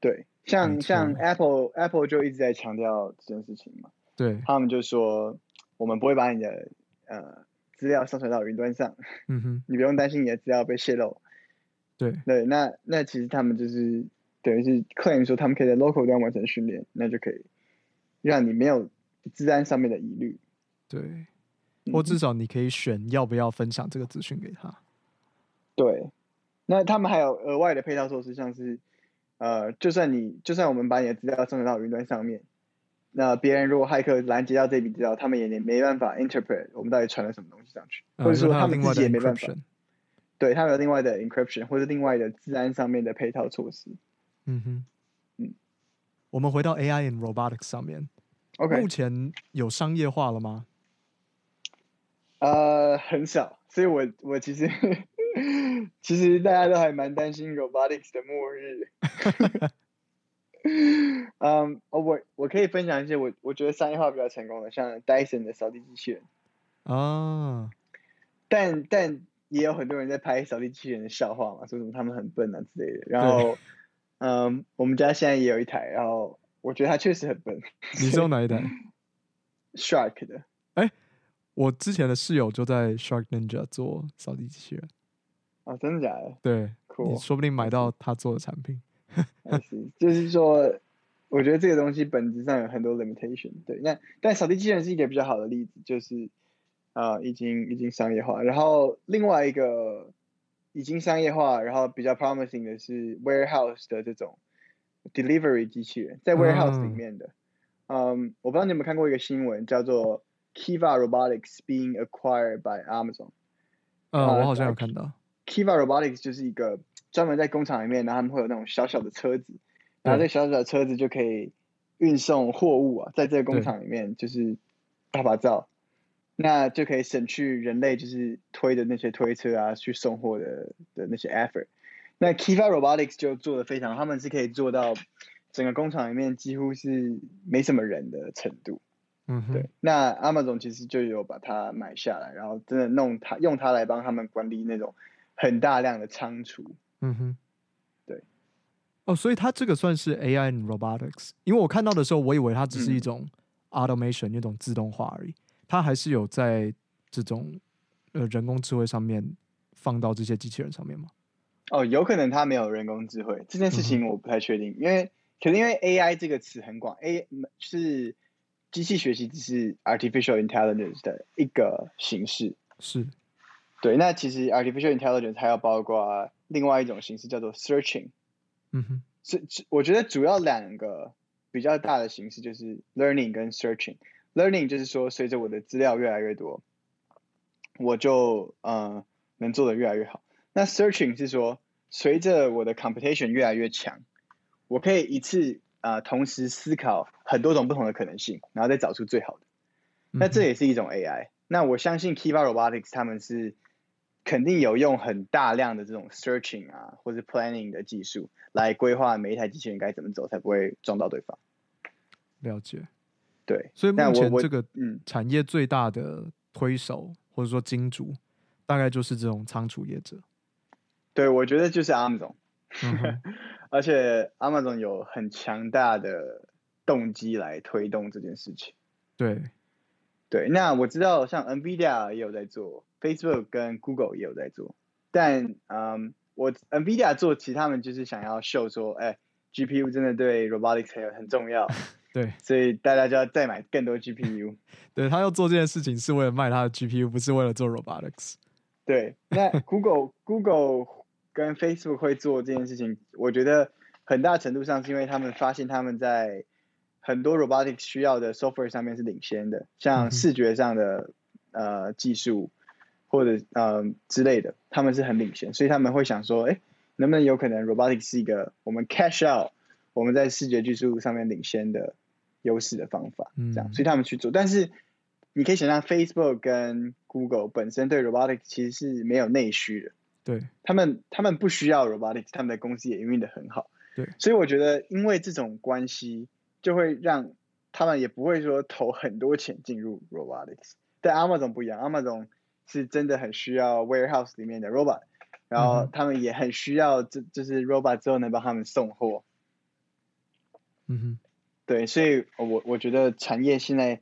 对，像像 Apple Apple 就一直在强调这件事情嘛，对，他们就说我们不会把你的呃资料上传到云端上，嗯哼，你不用担心你的资料被泄露，对。对，那那其实他们就是等于是 claim 说他们可以在 local 端完成训练，那就可以让你没有治安上面的疑虑，对，或至少你可以选要不要分享这个资讯给他，对。那他们还有额外的配套措施，像是，呃，就算你就算我们把你的资料上传到云端上面，那别人如果骇客拦截到这笔资料，他们也没办法 interpret 我们到底传了什么东西上去，或者说他们自己也没办法，对他们有另外的 encryption 或者另外的治安上面的配套措施。嗯哼，嗯，我们回到 AI and robotics 上面，OK，目前有商业化了吗？呃，很少，所以我我其实。其实大家都还蛮担心 robotics 的末日。嗯，我我可以分享一些我我觉得商业化比较成功的，像 Dyson 的扫地机器人。啊。但但也有很多人在拍扫地机器人的笑话嘛，说什么他们很笨啊之类的。然后，嗯，我们家现在也有一台，然后我觉得它确实很笨。你是用哪一台？Shark 的。哎，我之前的室友就在 Shark Ninja 做扫地机器人。哦，真的假的？对说不定买到他做的产品。是，就是说，我觉得这个东西本质上有很多 limitation。对，那但扫地机器人是一个比较好的例子，就是啊、呃，已经已经商业化。然后另外一个已经商业化，然后比较 promising 的是 warehouse 的这种 delivery 机器人，在 warehouse 里面的。嗯、um,，我不知道你有没有看过一个新闻，叫做 Kiva Robotics being acquired by Amazon。嗯、uh,，我好像有看到。Kiva Robotics 就是一个专门在工厂里面，然后他们会有那种小小的车子，然后这小小的车子就可以运送货物啊，在这个工厂里面就是拍拍照，那就可以省去人类就是推的那些推车啊，去送货的的那些 effort。那 Kiva Robotics 就做的非常，他们是可以做到整个工厂里面几乎是没什么人的程度。嗯，对。那 Amazon 其实就有把它买下来，然后真的弄它，用它来帮他们管理那种。很大量的仓储，嗯哼，对，哦，所以它这个算是 AI in robotics，因为我看到的时候，我以为它只是一种 automation，那、嗯、种自动化而已，它还是有在这种呃人工智慧上面放到这些机器人上面吗？哦，有可能它没有人工智慧。这件事情，我不太确定，嗯、因为可能因为 AI 这个词很广，A 是机器学习，只是 artificial intelligence 的一个形式，是。对，那其实 artificial intelligence 还要包括另外一种形式，叫做 searching。嗯哼，是，我觉得主要两个比较大的形式就是 learning 跟 searching。learning 就是说，随着我的资料越来越多，我就呃能做的越来越好。那 searching 是说，随着我的 computation 越来越强，我可以一次啊、呃、同时思考很多种不同的可能性，然后再找出最好的。那这也是一种 AI。那我相信 Kiva Robotics 他们是。肯定有用很大量的这种 searching 啊，或者 planning 的技术来规划每一台机器人该怎么走，才不会撞到对方。了解，对，所以目前这个嗯产业最大的推手或者说金主，大概就是这种仓储业者。对，我觉得就是 Amazon，嗯、而且 Amazon 有很强大的动机来推动这件事情。对，对，那我知道像 NVIDIA 也有在做。Facebook 跟 Google 也有在做，但嗯，我 NVIDIA 做，其实他们就是想要秀说，哎，GPU 真的对 robotics 很很重要。对，所以大家就要再买更多 GPU。对，他要做这件事情是为了卖他的 GPU，不是为了做 robotics。对，那 Google Google 跟 Facebook 会做这件事情，我觉得很大程度上是因为他们发现他们在很多 robotics 需要的 software 上面是领先的，像视觉上的、嗯、呃技术或者呃之类的，他们是很领先，所以他们会想说，哎，能不能有可能 robotics 是一个我们 cash out 我们在视觉技术上面领先的优势的方法，这样，所以他们去做。但是你可以想象，Facebook 跟 Google 本身对 robotics 其实是没有内需的。对，他们他们不需要 robotics，他们的公司也运营运得很好。对，所以我觉得，因为这种关系，就会让他们也不会说投很多钱进入 robotics。但 Amazon 不一样，Amazon 是真的很需要 warehouse 里面的 robot，然后他们也很需要这就是 robot 之后能帮他们送货。嗯哼。对，所以我我觉得产业现在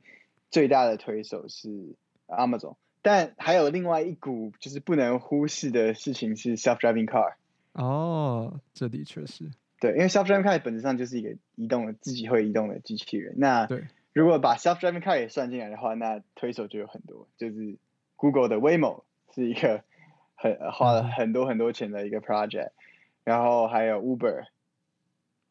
最大的推手是 Amazon，但还有另外一股就是不能忽视的事情是 self-driving car。哦，这的确是。对，因为 self-driving car 本质上就是一个移动的、自己会移动的机器人。那对，如果把 self-driving car 也算进来的话，那推手就有很多，就是 Google 的 Waymo 是一个很花了很多很多钱的一个 project，、嗯、然后还有 Uber。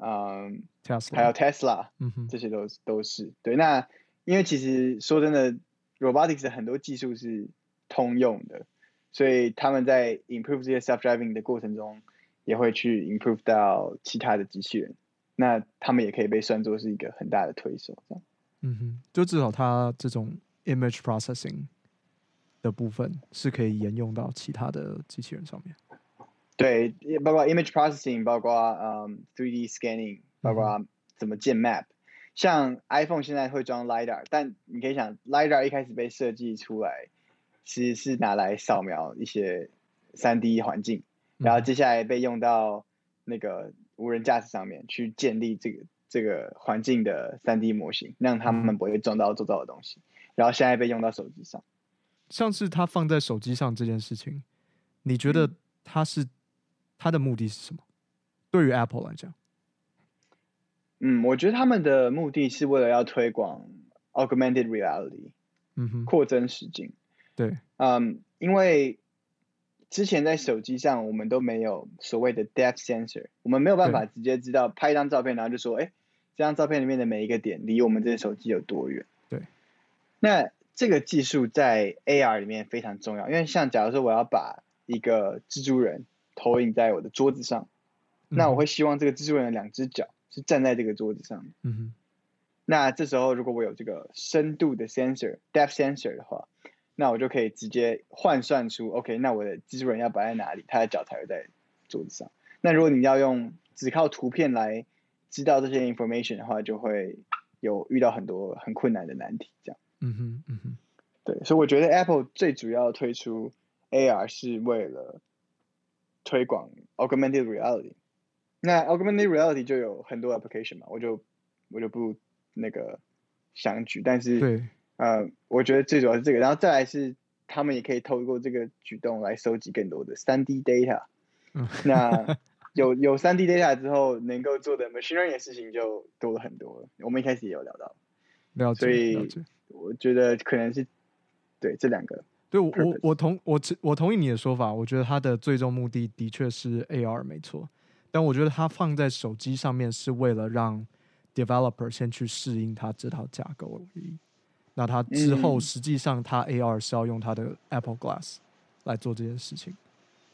嗯，Tesla，还有 Tesla，嗯哼，这些都都是对。那因为其实说真的，robotics 的很多技术是通用的，所以他们在 improve 这些 self-driving 的过程中，也会去 improve 到其他的机器人。那他们也可以被算作是一个很大的推手，这样。嗯哼，就至少它这种 image processing 的部分是可以沿用到其他的机器人上面。对，包括 image processing，包括嗯 3D scanning，包括怎么建 map。像 iPhone 现在会装 lidar，但你可以想，lidar 一开始被设计出来，其实是拿来扫描一些 3D 环境，然后接下来被用到那个无人驾驶上面，去建立这个这个环境的三 D 模型，让他们不会撞到周遭的东西。然后现在被用到手机上，像是它放在手机上这件事情，你觉得它是？它的目的是什么？对于 Apple 来讲，嗯，我觉得他们的目的是为了要推广 Augmented Reality，嗯哼，扩增实境。对，嗯，因为之前在手机上我们都没有所谓的 Depth Sensor，我们没有办法直接知道拍一张照片，然后就说，哎，这张照片里面的每一个点离我们这个手机有多远？对，那这个技术在 AR 里面非常重要，因为像假如说我要把一个蜘蛛人。投影在我的桌子上，那我会希望这个蜘蛛人的两只脚是站在这个桌子上。嗯哼。那这时候如果我有这个深度的 sensor，depth sensor 的话，那我就可以直接换算出，OK，那我的蜘蛛人要摆在哪里，他的脚才会在桌子上。那如果你要用只靠图片来知道这些 information 的话，就会有遇到很多很困难的难题。这样。嗯哼，嗯哼。对，所以我觉得 Apple 最主要推出 AR 是为了。推广 augmented reality，那 augmented reality 就有很多 application 嘛，我就我就不那个详举，但是对，呃，我觉得最主要是这个，然后再来是他们也可以透过这个举动来收集更多的三 D data，嗯，那有有三 D data 之后，能够做的 machine learning 的事情就多了很多了。我们一开始也有聊到，了解，所以，我觉得可能是对这两个。对，我我我同我我同意你的说法，我觉得它的最终目的的确是 AR 没错，但我觉得它放在手机上面是为了让 developer 先去适应它这套架构而已。那它之后实际上它 AR 是要用它的 Apple Glass 来做这件事情。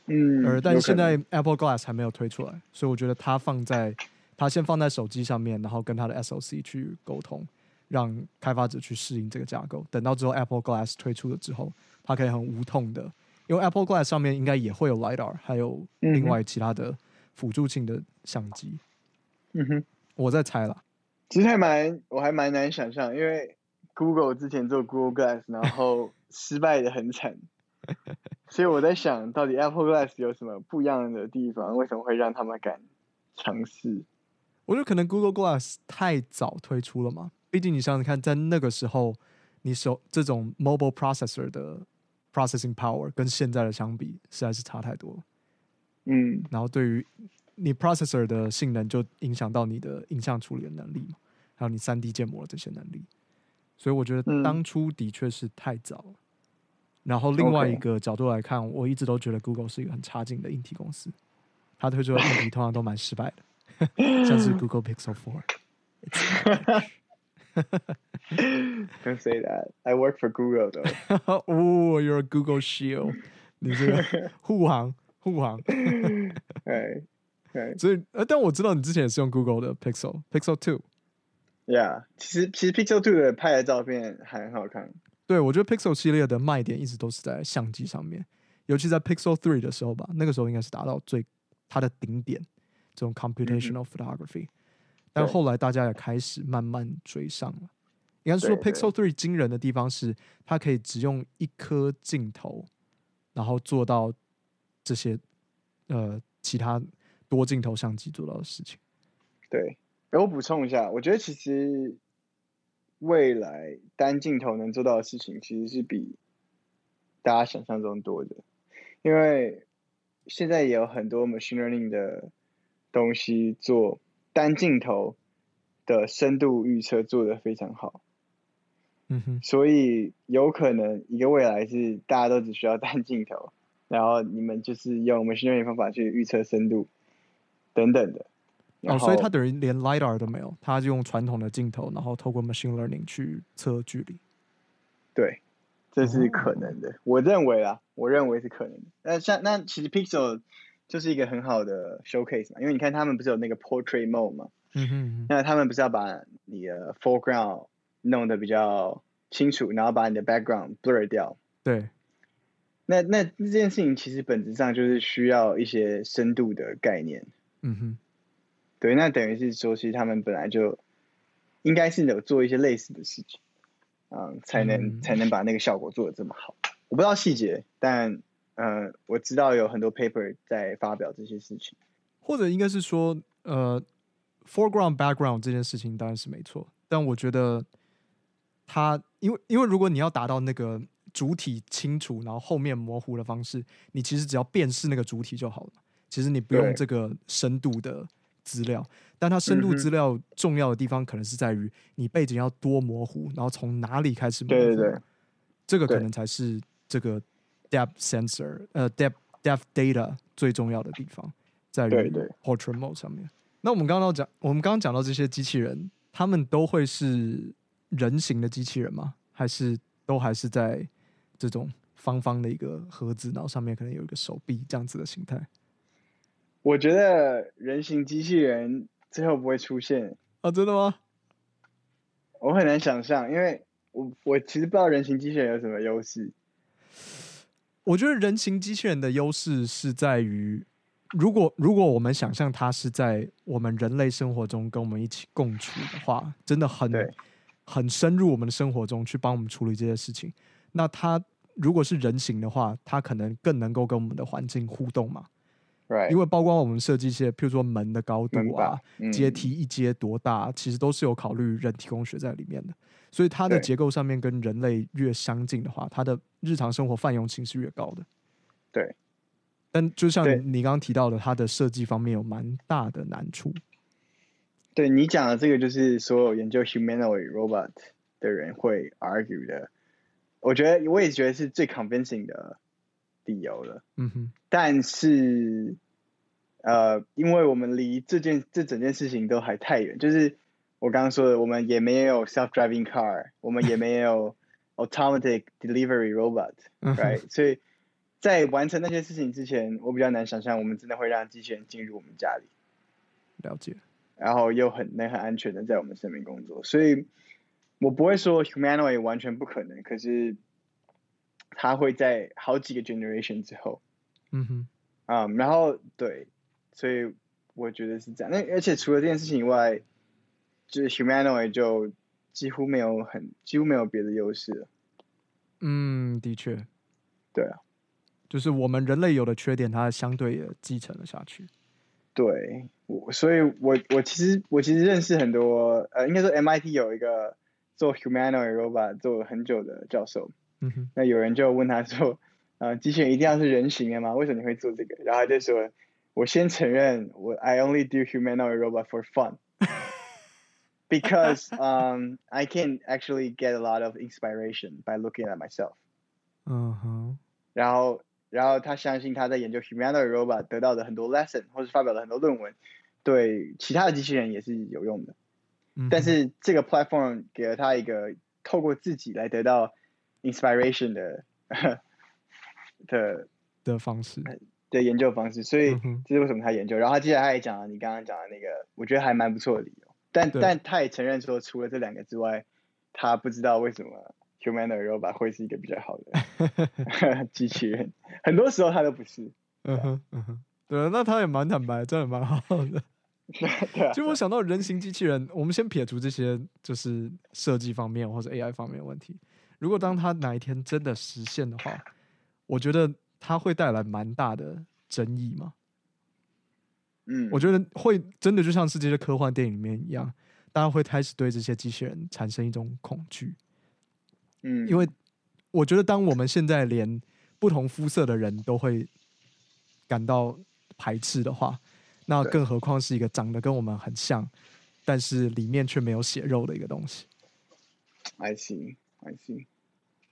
嗯，而但现在 Apple Glass 还没有推出来，所以我觉得它放在它先放在手机上面，然后跟它的 SoC 去沟通，让开发者去适应这个架构。等到之后 Apple Glass 推出了之后。它可以很无痛的，因为 Apple Glass 上面应该也会有 LiDAR，还有另外其他的辅助性的相机。嗯哼，我在猜了。其实还蛮，我还蛮难想象，因为 Google 之前做 Google Glass，然后 失败的很惨，所以我在想到底 Apple Glass 有什么不一样的地方？为什么会让他们敢尝试？我觉得可能 Google Glass 太早推出了嘛，毕竟你想想看，在那个时候，你手这种 mobile processor 的。Processing power 跟现在的相比实在是差太多了，嗯，然后对于你 processor 的性能就影响到你的影像处理的能力嘛，还有你三 D 建模的这些能力。所以我觉得当初的确是太早然后另外一个角度来看.我一直都觉得 Google 是一个很差劲的硬体公司，它推出的硬体通常都蛮失败的，像是 Google Pixel Four。Don't say that. I work for Google though. Oh, you're a Google shield. 你这个护航护航。对对。所以呃，但我知道你之前也是用 Google 的 Pixel Pixel Two。Yeah，其实其实 Pixel Two 的拍的照片还很好看。对，我觉得 Pixel 系列的卖点一直都是在相机上面，尤其在 Pixel Three 的时候吧，那个时候应该是达到最它的顶点，这种 computational photography。嗯但后来大家也开始慢慢追上了。应该是说，Pixel Three 惊人的地方是，它可以只用一颗镜头，然后做到这些呃其他多镜头相机做到的事情。对，而我补充一下，我觉得其实未来单镜头能做到的事情，其实是比大家想象中多的，因为现在也有很多 machine learning 的东西做。单镜头的深度预测做得非常好，嗯哼，所以有可能一个未来是大家都只需要单镜头，然后你们就是用 machine learning 方法去预测深度等等的。哦，所以它等于连 lidar 都没有，它就用传统的镜头，然后透过 machine learning 去测距离。对，这是可能的，哦、我认为啊，我认为是可能的。那像那其实 Pixel。就是一个很好的 showcase 嘛，因为你看他们不是有那个 portrait mode 嘛，嗯哼，那他们不是要把你的 foreground 弄得比较清楚，然后把你的 background blur 掉，对，那那这件事情其实本质上就是需要一些深度的概念，嗯哼，对，那等于是说，其实他们本来就应该是有做一些类似的事情，嗯，才能、嗯、才能把那个效果做的这么好，我不知道细节，但。呃，我知道有很多 paper 在发表这些事情，或者应该是说，呃，foreground background 这件事情当然是没错，但我觉得它，因为因为如果你要达到那个主体清楚，然后后面模糊的方式，你其实只要辨识那个主体就好了，其实你不用这个深度的资料，但它深度资料重要的地方可能是在于你背景要多模糊，然后从哪里开始模糊，对对对，这个可能才是这个。Depth sensor，呃，depth depth data 最重要的地方在于 portrait mode 上面。那我们刚刚讲，我们刚刚讲到这些机器人，他们都会是人形的机器人吗？还是都还是在这种方方的一个盒子，然后上面可能有一个手臂这样子的形态？我觉得人形机器人最后不会出现啊？真的吗？我很难想象，因为我我其实不知道人形机器人有什么优势。我觉得人形机器人的优势是在于，如果如果我们想象它是在我们人类生活中跟我们一起共处的话，真的很很深入我们的生活中去帮我们处理这些事情。那它如果是人形的话，它可能更能够跟我们的环境互动嘛。Right. 因为包括我们设计一些，譬如说门的高度啊，嗯、阶梯一阶多大，其实都是有考虑人体工学在里面的。所以它的结构上面跟人类越相近的话，它的日常生活泛用性是越高的。对。但就像你刚刚提到的，它的设计方面有蛮大的难处。对你讲的这个，就是所有研究 humanoid robot 的人会 argue 的。我觉得我也觉得是最 convincing 的。理由了，嗯哼，但是，呃，因为我们离这件这整件事情都还太远，就是我刚刚说的，我们也没有 self-driving car，我们也没有 automatic delivery robot，right？所以在完成那些事情之前，我比较难想象我们真的会让机器人进入我们家里，了解，然后又很能很安全的在我们身边工作，所以我不会说 humanoid 完全不可能，可是。他会在好几个 generation 之后，嗯哼，啊、um，然后对，所以我觉得是这样。那而且除了这件事情以外，就是 humanoid 就几乎没有很几乎没有别的优势了。嗯，的确，对啊，就是我们人类有的缺点，它相对也继承了下去。对，我所以我，我我其实我其实认识很多，呃，应该说 MIT 有一个做 humanoid robot 做了很久的教授。嗯哼，那有人就问他说：“呃，机器人一定要是人形的吗？为什么你会做这个？”然后他就说：“我先承认，我 I only do humanoid robot for fun。Because um, I can actually get a lot of inspiration by looking at myself. 嗯哼。然后，然后他相信他在研究 humanoid robot 得到的很多 lesson，或是发表了很多论文，对其他的机器人也是有用的。嗯、但是这个 platform 给了他一个透过自己来得到 inspiration 的的的方式的研究方式，所以这是为什么他研究。然后他接下来他也讲了你刚刚讲的那个，我觉得还蛮不错的理由。但但他也承认说，除了这两个之外，他不知道为什么 humanoid robot 会是一个比较好的 机器人。很多时候他都不是。嗯哼嗯哼，对，那他也蛮坦白，真的蛮好的。对啊。就我想到人形机器人，我们先撇除这些就是设计方面或者 AI 方面的问题。如果当他哪一天真的实现的话，我觉得他会带来蛮大的争议嘛。嗯，我觉得会真的就像是这些科幻电影里面一样，大家会开始对这些机器人产生一种恐惧。嗯，因为我觉得当我们现在连不同肤色的人都会感到排斥的话，那更何况是一个长得跟我们很像，但是里面却没有血肉的一个东西。I see,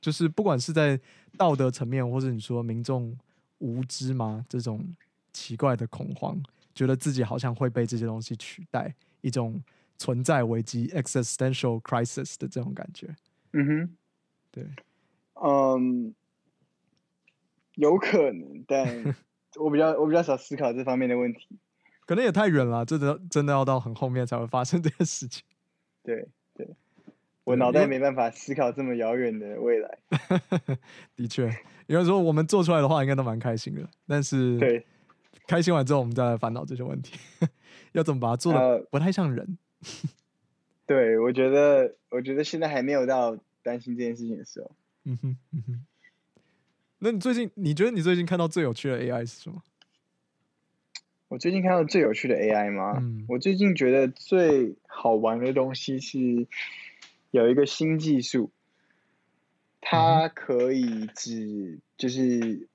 就是不管是在道德层面，或者你说民众无知吗？这种奇怪的恐慌。觉得自己好像会被这些东西取代，一种存在危机 （existential crisis） 的这种感觉。嗯哼，对，嗯，有可能，但 我比较我比较少思考这方面的问题。可能也太远了，真的真的要到很后面才会发生这件事情。对对，我脑袋没办法思考这么遥远的未来。的确，有人说我们做出来的话应该都蛮开心的，但是对。开心完之后，我们再来烦恼这些问题，要怎么把它做的不太像人？呃、对，我觉得，我觉得现在还没有到担心这件事情的时候。嗯哼，嗯哼。那你最近，你觉得你最近看到最有趣的 AI 是什么？我最近看到最有趣的 AI 吗？嗯、我最近觉得最好玩的东西是有一个新技术，它可以只就是，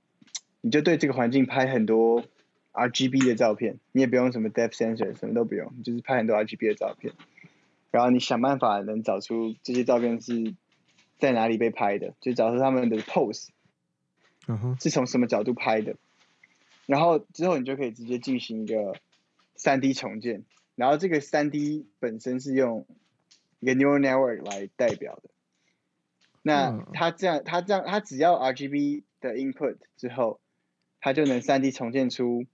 你就对这个环境拍很多。RGB 的照片，你也不用什么 depth sensor，什么都不用，就是拍很多 RGB 的照片，然后你想办法能找出这些照片是在哪里被拍的，就找出他们的 pose，嗯哼，是从什么角度拍的，然后之后你就可以直接进行一个三 D 重建，然后这个三 D 本身是用一个 neural network 来代表的，那它这样，它这样，它只要 RGB 的 input 之后，它就能 3D 重建出。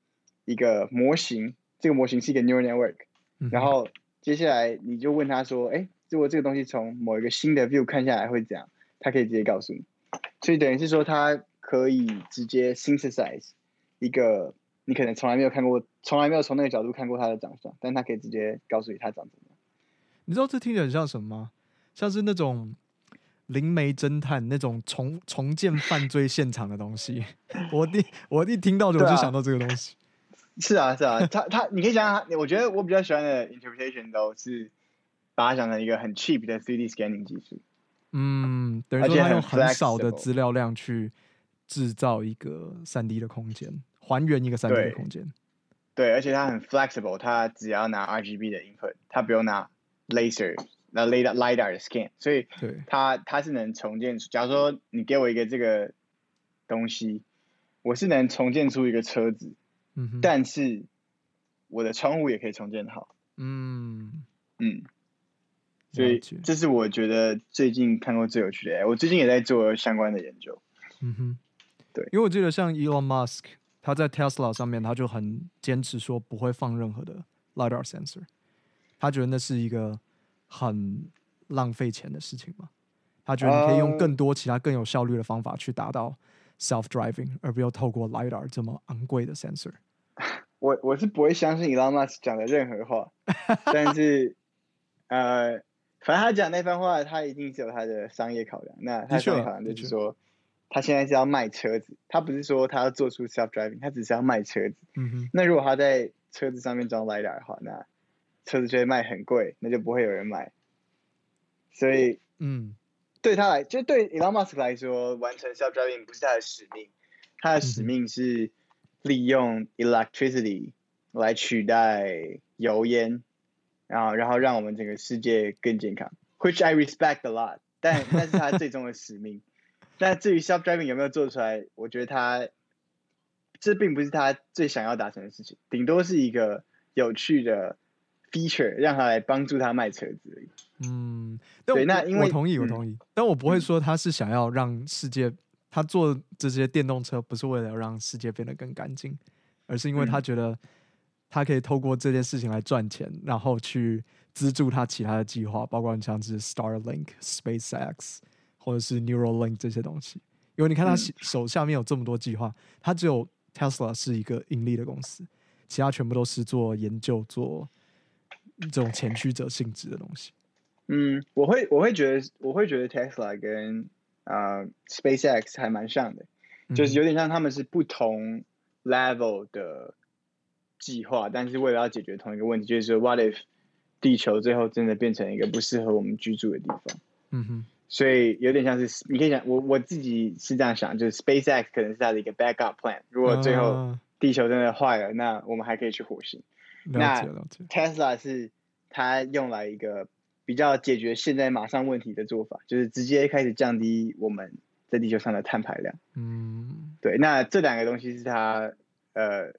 一个模型，这个模型是一个 neural network，嗯、然后接下来你就问他说：“哎，如果这个东西从某一个新的 view 看下来会怎样？”他可以直接告诉你，所以等于是说，它可以直接 synthesize 一个你可能从来没有看过、从来没有从那个角度看过它的长相，但它可以直接告诉你它长怎么样。你知道这听起来很像什么吗？像是那种灵媒侦探那种重重建犯罪现场的东西。我一我一听到的我就想到这个东西。是啊，是啊，他他，你可以想想，我觉得我比较喜欢的 interpretation 都是把它想成一个很 cheap 的 3D scanning 技术。嗯，等于说他用很少的资料量去制造一个 3D 的空间，还原一个 3D 的空间。对，而且它很 flexible，它只要拿 RGB 的 input，它不用拿 laser，那 lidar lidar 的 scan，所以它它是能重建出。假如说你给我一个这个东西，我是能重建出一个车子。嗯，但是我的窗户也可以重建好。嗯嗯，所以这是我觉得最近看过最有趣的 AI。我最近也在做相关的研究。嗯哼，对，因为我记得像 Elon Musk，他在 Tesla 上面，他就很坚持说不会放任何的 lidar sensor，他觉得那是一个很浪费钱的事情嘛。他觉得你可以用更多其他更有效率的方法去达到 self-driving，而不要透过 lidar 这么昂贵的 sensor。我我是不会相信 Elon Musk 讲的任何话，但是，呃，反正他讲那番话，他一定是有他的商业考量。那他商业考量就是说，他现在是要卖车子，他不是说他要做出 self driving，他只是要卖车子。嗯哼。那如果他在车子上面装 lidar 的话，那车子就会卖很贵，那就不会有人买。所以，嗯，对他来，就对 Elon Musk 来说，完成 self driving 不是他的使命，他的使命是。利用 electricity 来取代油烟，然后然后让我们整个世界更健康，which I respect a lot 但。但那是他最终的使命。那至于 self driving 有没有做出来，我觉得他这并不是他最想要达成的事情，顶多是一个有趣的 feature，让他来帮助他卖车子。嗯，对，那因为我同意，我同意，嗯、但我不会说他是想要让世界，他做这些电动车不是为了让世界变得更干净，而是因为他觉得他可以透过这件事情来赚钱，然后去资助他其他的计划，包括像是 Starlink、SpaceX 或者是 Neuralink 这些东西。因为你看他手下面有这么多计划，他只有 Tesla 是一个盈利的公司，其他全部都是做研究、做这种前驱者性质的东西。嗯，我会我会觉得我会觉得 Tesla 跟啊、呃、SpaceX 还蛮像的，就是有点像他们是不同 level 的计划，但是为了要解决同一个问题，就是说 What if 地球最后真的变成一个不适合我们居住的地方？嗯哼，所以有点像是你可以想，我我自己是这样想，就是 SpaceX 可能是它的一个 backup plan，如果最后地球真的坏了，那我们还可以去火星。那 Tesla 是它用来一个。比较解决现在马上问题的做法，就是直接开始降低我们在地球上的碳排量。嗯，对。那这两个东西是它呃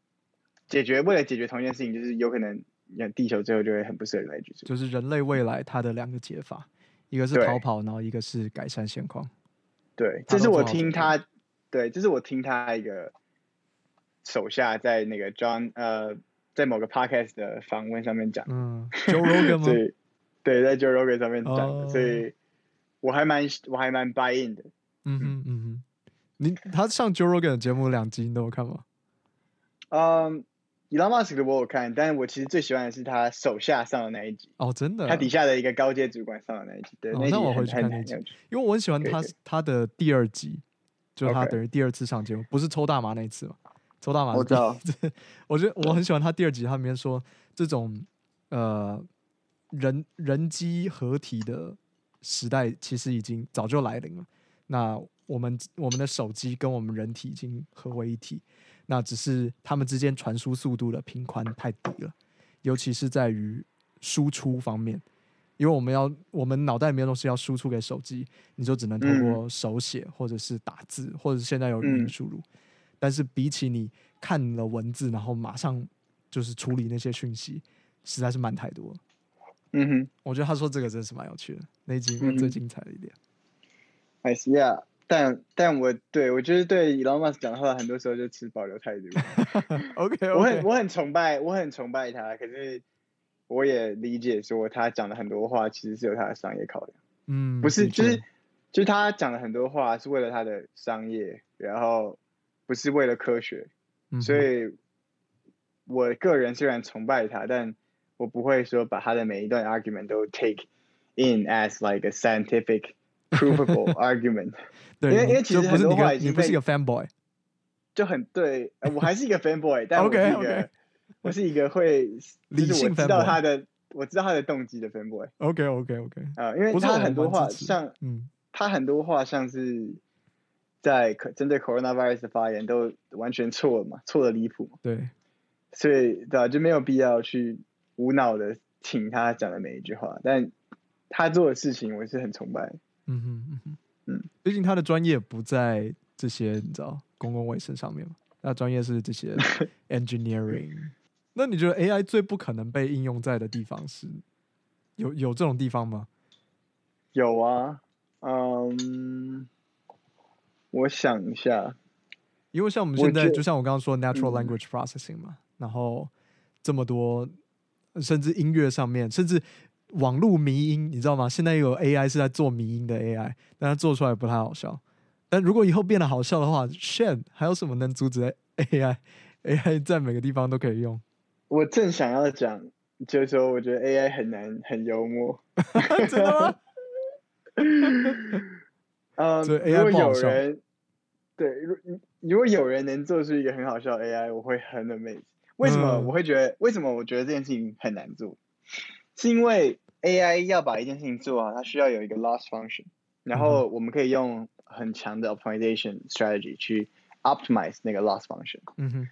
解决，为了解决同一件事情，就是有可能让地球最后就会很不适合人类居住。就是人类未来它的两个解法，一个是逃跑，然后一个是改善现况。对，这是我听他，对，这是我听他一个手下在那个 John 呃在某个 podcast 的访问上面讲。嗯，Joe Rogan 吗？对，在 Joe Rogan 上面讲的，oh. 所以我还蛮我还蛮 buy in 的。嗯哼嗯哼，你他上 Joe Rogan 的节目两集你都有看吗？嗯，Elon Musk 的我有看，但是我其实最喜欢的是他手下上的那一集。哦，真的？他底下的一个高阶主管上的那一集。对，那我回去看那集，因为我很喜欢他他的第二集，就他等于第二次上节目，不是抽大麻那一次嘛？抽大满我知道。我觉得我很喜欢他第二集，他里面说这种呃。人人机合体的时代其实已经早就来临了。那我们我们的手机跟我们人体已经合为一体，那只是他们之间传输速度的频宽太低了，尤其是在于输出方面。因为我们要我们脑袋里面的东西要输出给手机，你就只能通过手写或者是打字，或者是现在有语音输入。但是比起你看了文字，然后马上就是处理那些讯息，实在是慢太多了。嗯哼，我觉得他说这个真是蛮有趣的，那一集最精彩的一点。I see，yeah，但但我对我觉得对 Elon Musk 讲的话，很多时候就持保留态度。OK，, okay. 我很我很崇拜，我很崇拜他，可是我也理解说他讲的很多话其实是有他的商业考量。嗯，不是，就是就是他讲了很多话是为了他的商业，然后不是为了科学。嗯、所以，我个人虽然崇拜他，但我不会说把他的每一段 argument 都 take in as like a scientific provable argument，对，因为因为其实很多话已经你不是一个 fanboy，就很对，我还是一个 fanboy，但我是一个 okay, okay. 我是一个会 理性知道他的我知道他的动机的 fanboy。OK OK OK，啊、呃，因为他很多话像，嗯，他很多话像是在针对 coronavirus 的发言都完全错了嘛，错的离谱，对，所以对吧，就没有必要去。无脑的听他讲的每一句话，但他做的事情我是很崇拜。嗯哼嗯哼嗯，毕竟他的专业不在这些你知道公共卫生上面嘛，他专业是这些 engineering。那你觉得 AI 最不可能被应用在的地方是有有这种地方吗？有啊，嗯，我想一下，因为像我们现在就像我刚刚说 natural language processing 嘛，嗯、然后这么多。甚至音乐上面，甚至网络迷音，你知道吗？现在有 AI 是在做迷音的 AI，但它做出来不太好笑。但如果以后变得好笑的话，shit，还有什么能阻止 AI？AI 在每个地方都可以用。我正想要讲，就是说，我觉得 AI 很难很幽默。真的吗？嗯，如果有人，对，如如果有人能做出一个很好笑的 AI，我会很 amazed。为什么我会觉得？嗯、为什么我觉得这件事情很难做？是因为 AI 要把一件事情做好，它需要有一个 loss function，然后我们可以用很强的 optimization strategy 去 optimize 那个 loss function。嗯哼。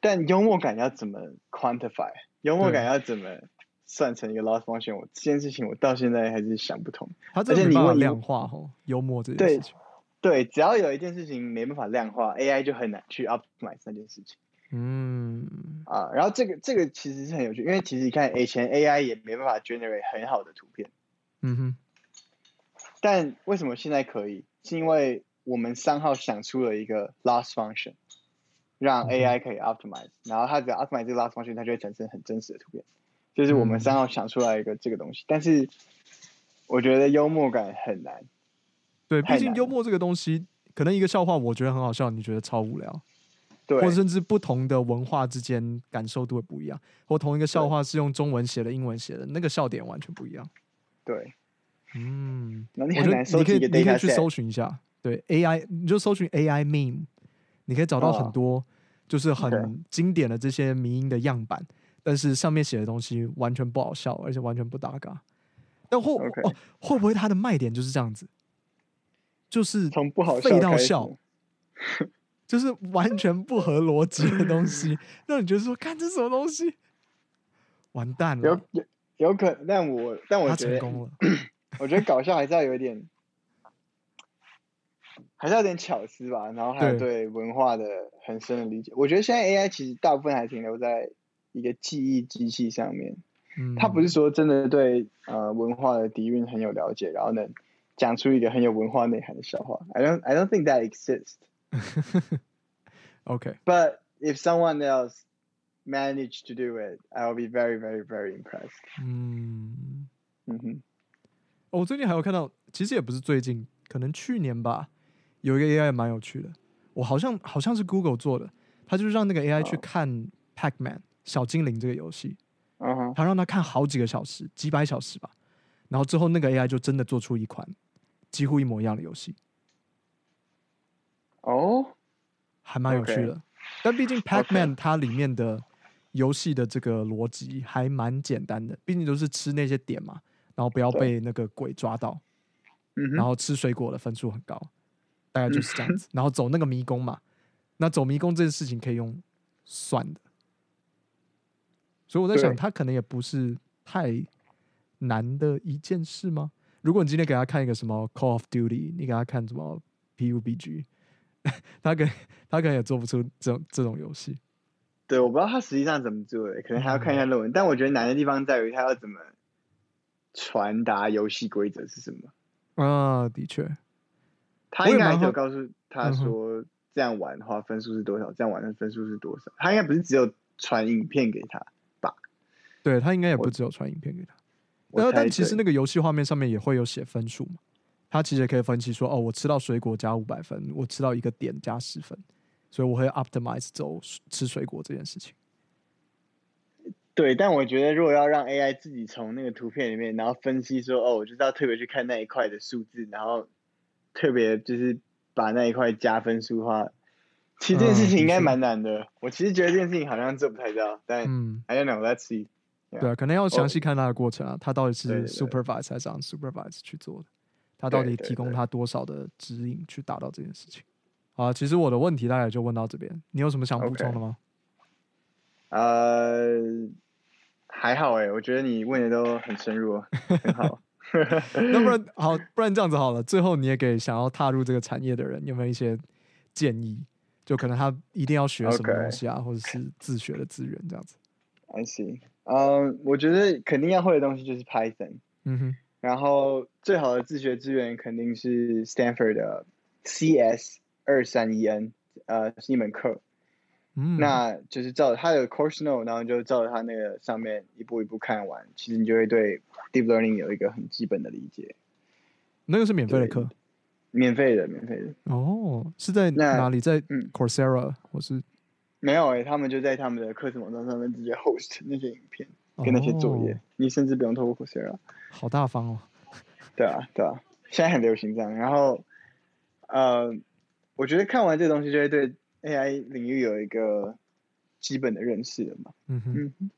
但幽默感要怎么 quantify？幽默感要怎么算成一个 loss function？我这件事情我到现在还是想不通。而且你问量化吼，幽默这件事情。对，只要有一件事情没办法量化，AI 就很难去 optimize 那件事情。嗯。啊，然后这个这个其实是很有趣，因为其实你看以前 AI 也没办法 generate 很好的图片。嗯哼。但为什么现在可以？是因为我们三号想出了一个 loss function。让 AI 可以 optimize，、嗯、然后它只要 optimize 这个 loss function，它就会产生很真实的图片。就是我们三号想出来一个这个东西，嗯、但是我觉得幽默感很难。对，毕竟幽默这个东西，可能一个笑话我觉得很好笑，你觉得超无聊。对。或者甚至不同的文化之间感受度会不一样，或同一个笑话是用中文写的、英文写的，那个笑点完全不一样。对。嗯。我觉得你可以，你可以去搜寻一下，对 AI，你就搜寻 AI meme，你可以找到很多。哦就是很经典的这些迷音的样板，但是上面写的东西完全不好笑，而且完全不搭嘎。但会哦，会不会它的卖点就是这样子？就是从不好笑到笑，就是完全不合逻辑的东西，让你觉得说，看这什么东西？完蛋了。有有有可能，但我但我觉得，成功了 我觉得搞笑还是要有一点。还是要点巧思吧，然后还有对文化的很深的理解。我觉得现在 AI 其实大部分还停留在一个记忆机器上面，嗯，它不是说真的对呃文化的底蕴很有了解，然后能讲出一个很有文化内涵的笑话。I don't I don't think that exists. Okay. But if someone else managed to do it, I will be very very very impressed. 嗯嗯哼，我最近还有看到，其实也不是最近，可能去年吧。有一个 AI 蛮有趣的，我好像好像是 Google 做的，他就是让那个 AI 去看 Pac-Man 小精灵这个游戏，他让他看好几个小时，几百小时吧，然后之后那个 AI 就真的做出一款几乎一模一样的游戏。哦，还蛮有趣的，但毕竟 Pac-Man 它里面的游戏的这个逻辑还蛮简单的，毕竟都是吃那些点嘛，然后不要被那个鬼抓到，然后吃水果的分数很高。大概就是这样子，然后走那个迷宫嘛，那走迷宫这件事情可以用算的，所以我在想，他可能也不是太难的一件事吗？如果你今天给他看一个什么 Call of Duty，你给他看什么 PUBG，他可他可能也做不出这种这种游戏。对，我不知道他实际上怎么做的，可能还要看一下论文。嗯、但我觉得难的地方在于他要怎么传达游戏规则是什么。啊，的确。他应该有告诉他说，这样玩的话分数是多少，这样玩的分数是多少。他应该不是只有传影片给他吧？对，他应该也不只有传影片给他。然后但其实那个游戏画面上面也会有写分数嘛？他其实也可以分析说，哦，我吃到水果加五百分，我吃到一个点加十分，所以我会 optimize 走吃水果这件事情。对，但我觉得如果要让 AI 自己从那个图片里面，然后分析说，哦，我就要特别去看那一块的数字，然后。特别就是把那一块加分数化，其实这件事情应该蛮难的。嗯、我其实觉得这件事情好像做不太到，但嗯，I don't know, let's see。对啊，可能要详细看它的过程啊，它到底是 supervise 还是 unsupervise 去做的，它到底提供它多少的指引去达到这件事情。啊，其实我的问题大概就问到这边，你有什么想补充的吗？呃、uh,，还好哎，我觉得你问的都很深入，很好。那不然好，不然这样子好了。最后你也给想要踏入这个产业的人有没有一些建议？就可能他一定要学什么东西啊.或者是自学的资源这样子。I see，嗯、uh,，我觉得肯定要会的东西就是 Python。嗯哼。然后最好的自学资源肯定是 Stanford 的 CS 二三一 N，呃，是一门课。嗯，那就是照他的 course note，然后就照着他那个上面一步一步看完，其实你就会对 deep learning 有一个很基本的理解。那个是免费的课，免费的，免费的。哦，是在哪里？在 Coursera、嗯、或是？没有诶、欸，他们就在他们的课程网站上面直接 host 那些影片跟那些作业，哦、你甚至不用透过 Coursera。好大方哦。对啊，对啊，现在很流行这样。然后，呃，我觉得看完这个东西就会对。AI 领域有一个基本的认识了嘛？嗯哼，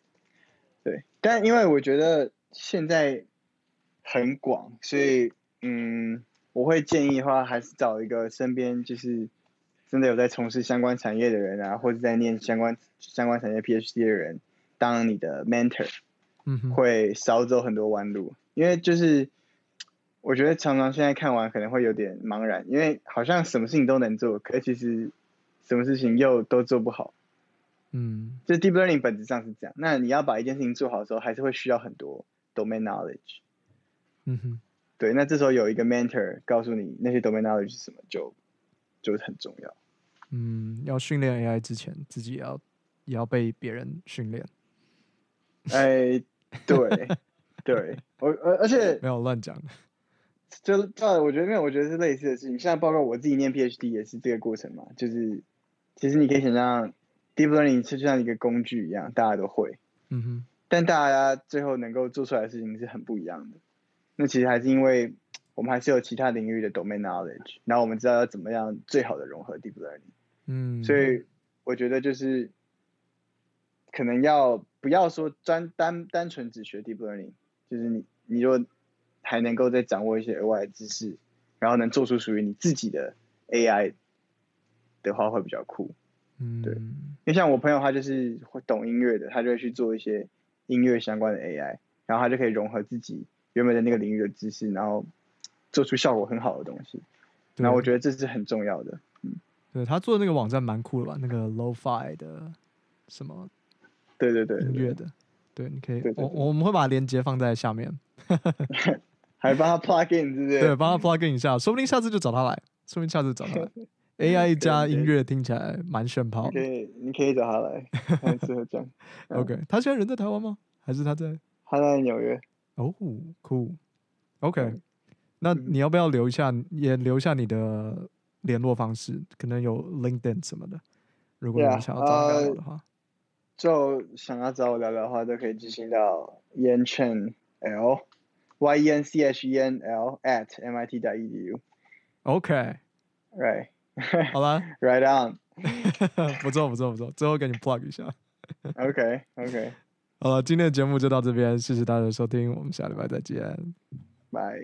对。但因为我觉得现在很广，所以嗯，我会建议的话，还是找一个身边就是真的有在从事相关产业的人啊，或者在念相关相关产业 PhD 的人当你的 mentor，嗯哼，会少走很多弯路。因为就是我觉得常常现在看完可能会有点茫然，因为好像什么事情都能做，可是其实什么事情又都做不好。嗯，就 deep learning 本质上是这样。那你要把一件事情做好的时候，还是会需要很多 domain knowledge。嗯哼，对，那这时候有一个 mentor 告诉你那些 domain knowledge 是什么，就就很重要。嗯，要训练 AI 之前，自己也要也要被别人训练。哎，对，对，我而而且没有乱讲。就呃，我觉得没有，我觉得是类似的事情。现在包括我自己念 PhD 也是这个过程嘛，就是其实你可以想象 deep learning 就像一个工具一样，大家都会。嗯哼。但大家最后能够做出来的事情是很不一样的。那其实还是因为我们还是有其他领域的 domain knowledge，然后我们知道要怎么样最好的融合 deep learning。嗯，所以我觉得就是可能要不要说专单单纯只学 deep learning，就是你你如果还能够再掌握一些额外的知识，然后能做出属于你自己的 AI 的话，会比较酷。嗯，对，因为像我朋友他就是会懂音乐的，他就会去做一些音乐相关的 AI，然后他就可以融合自己。原本的那个领域的知识，然后做出效果很好的东西，那我觉得这是很重要的。嗯，对他做的那个网站蛮酷的吧？那个 Lo-Fi 的什么？对对对，音乐的，对，你可以，我我们会把链接放在下面，还帮他 plug in，是不是？对，帮他 plug in 一下，说不定下次就找他来，说不定下次找他来。AI 加音乐听起来蛮炫炮的，可以，你可以找他来，很适合这样。OK，他现在人在台湾吗？还是他在？他在纽约。哦，酷，OK，那你要不要留一下，也留下你的联络方式？可能有 LinkedIn 什么的，如果你想要找我的话，yeah, uh, 就想要找我聊聊的话，都可以进行到 Yan Chen L Y E N C H E N L at MIT 点 edu。OK，Right，好了，Right on，不错不错不错，最后给你 plug 一下。OK OK。好了，今天的节目就到这边，谢谢大家的收听，我们下礼拜再见，拜。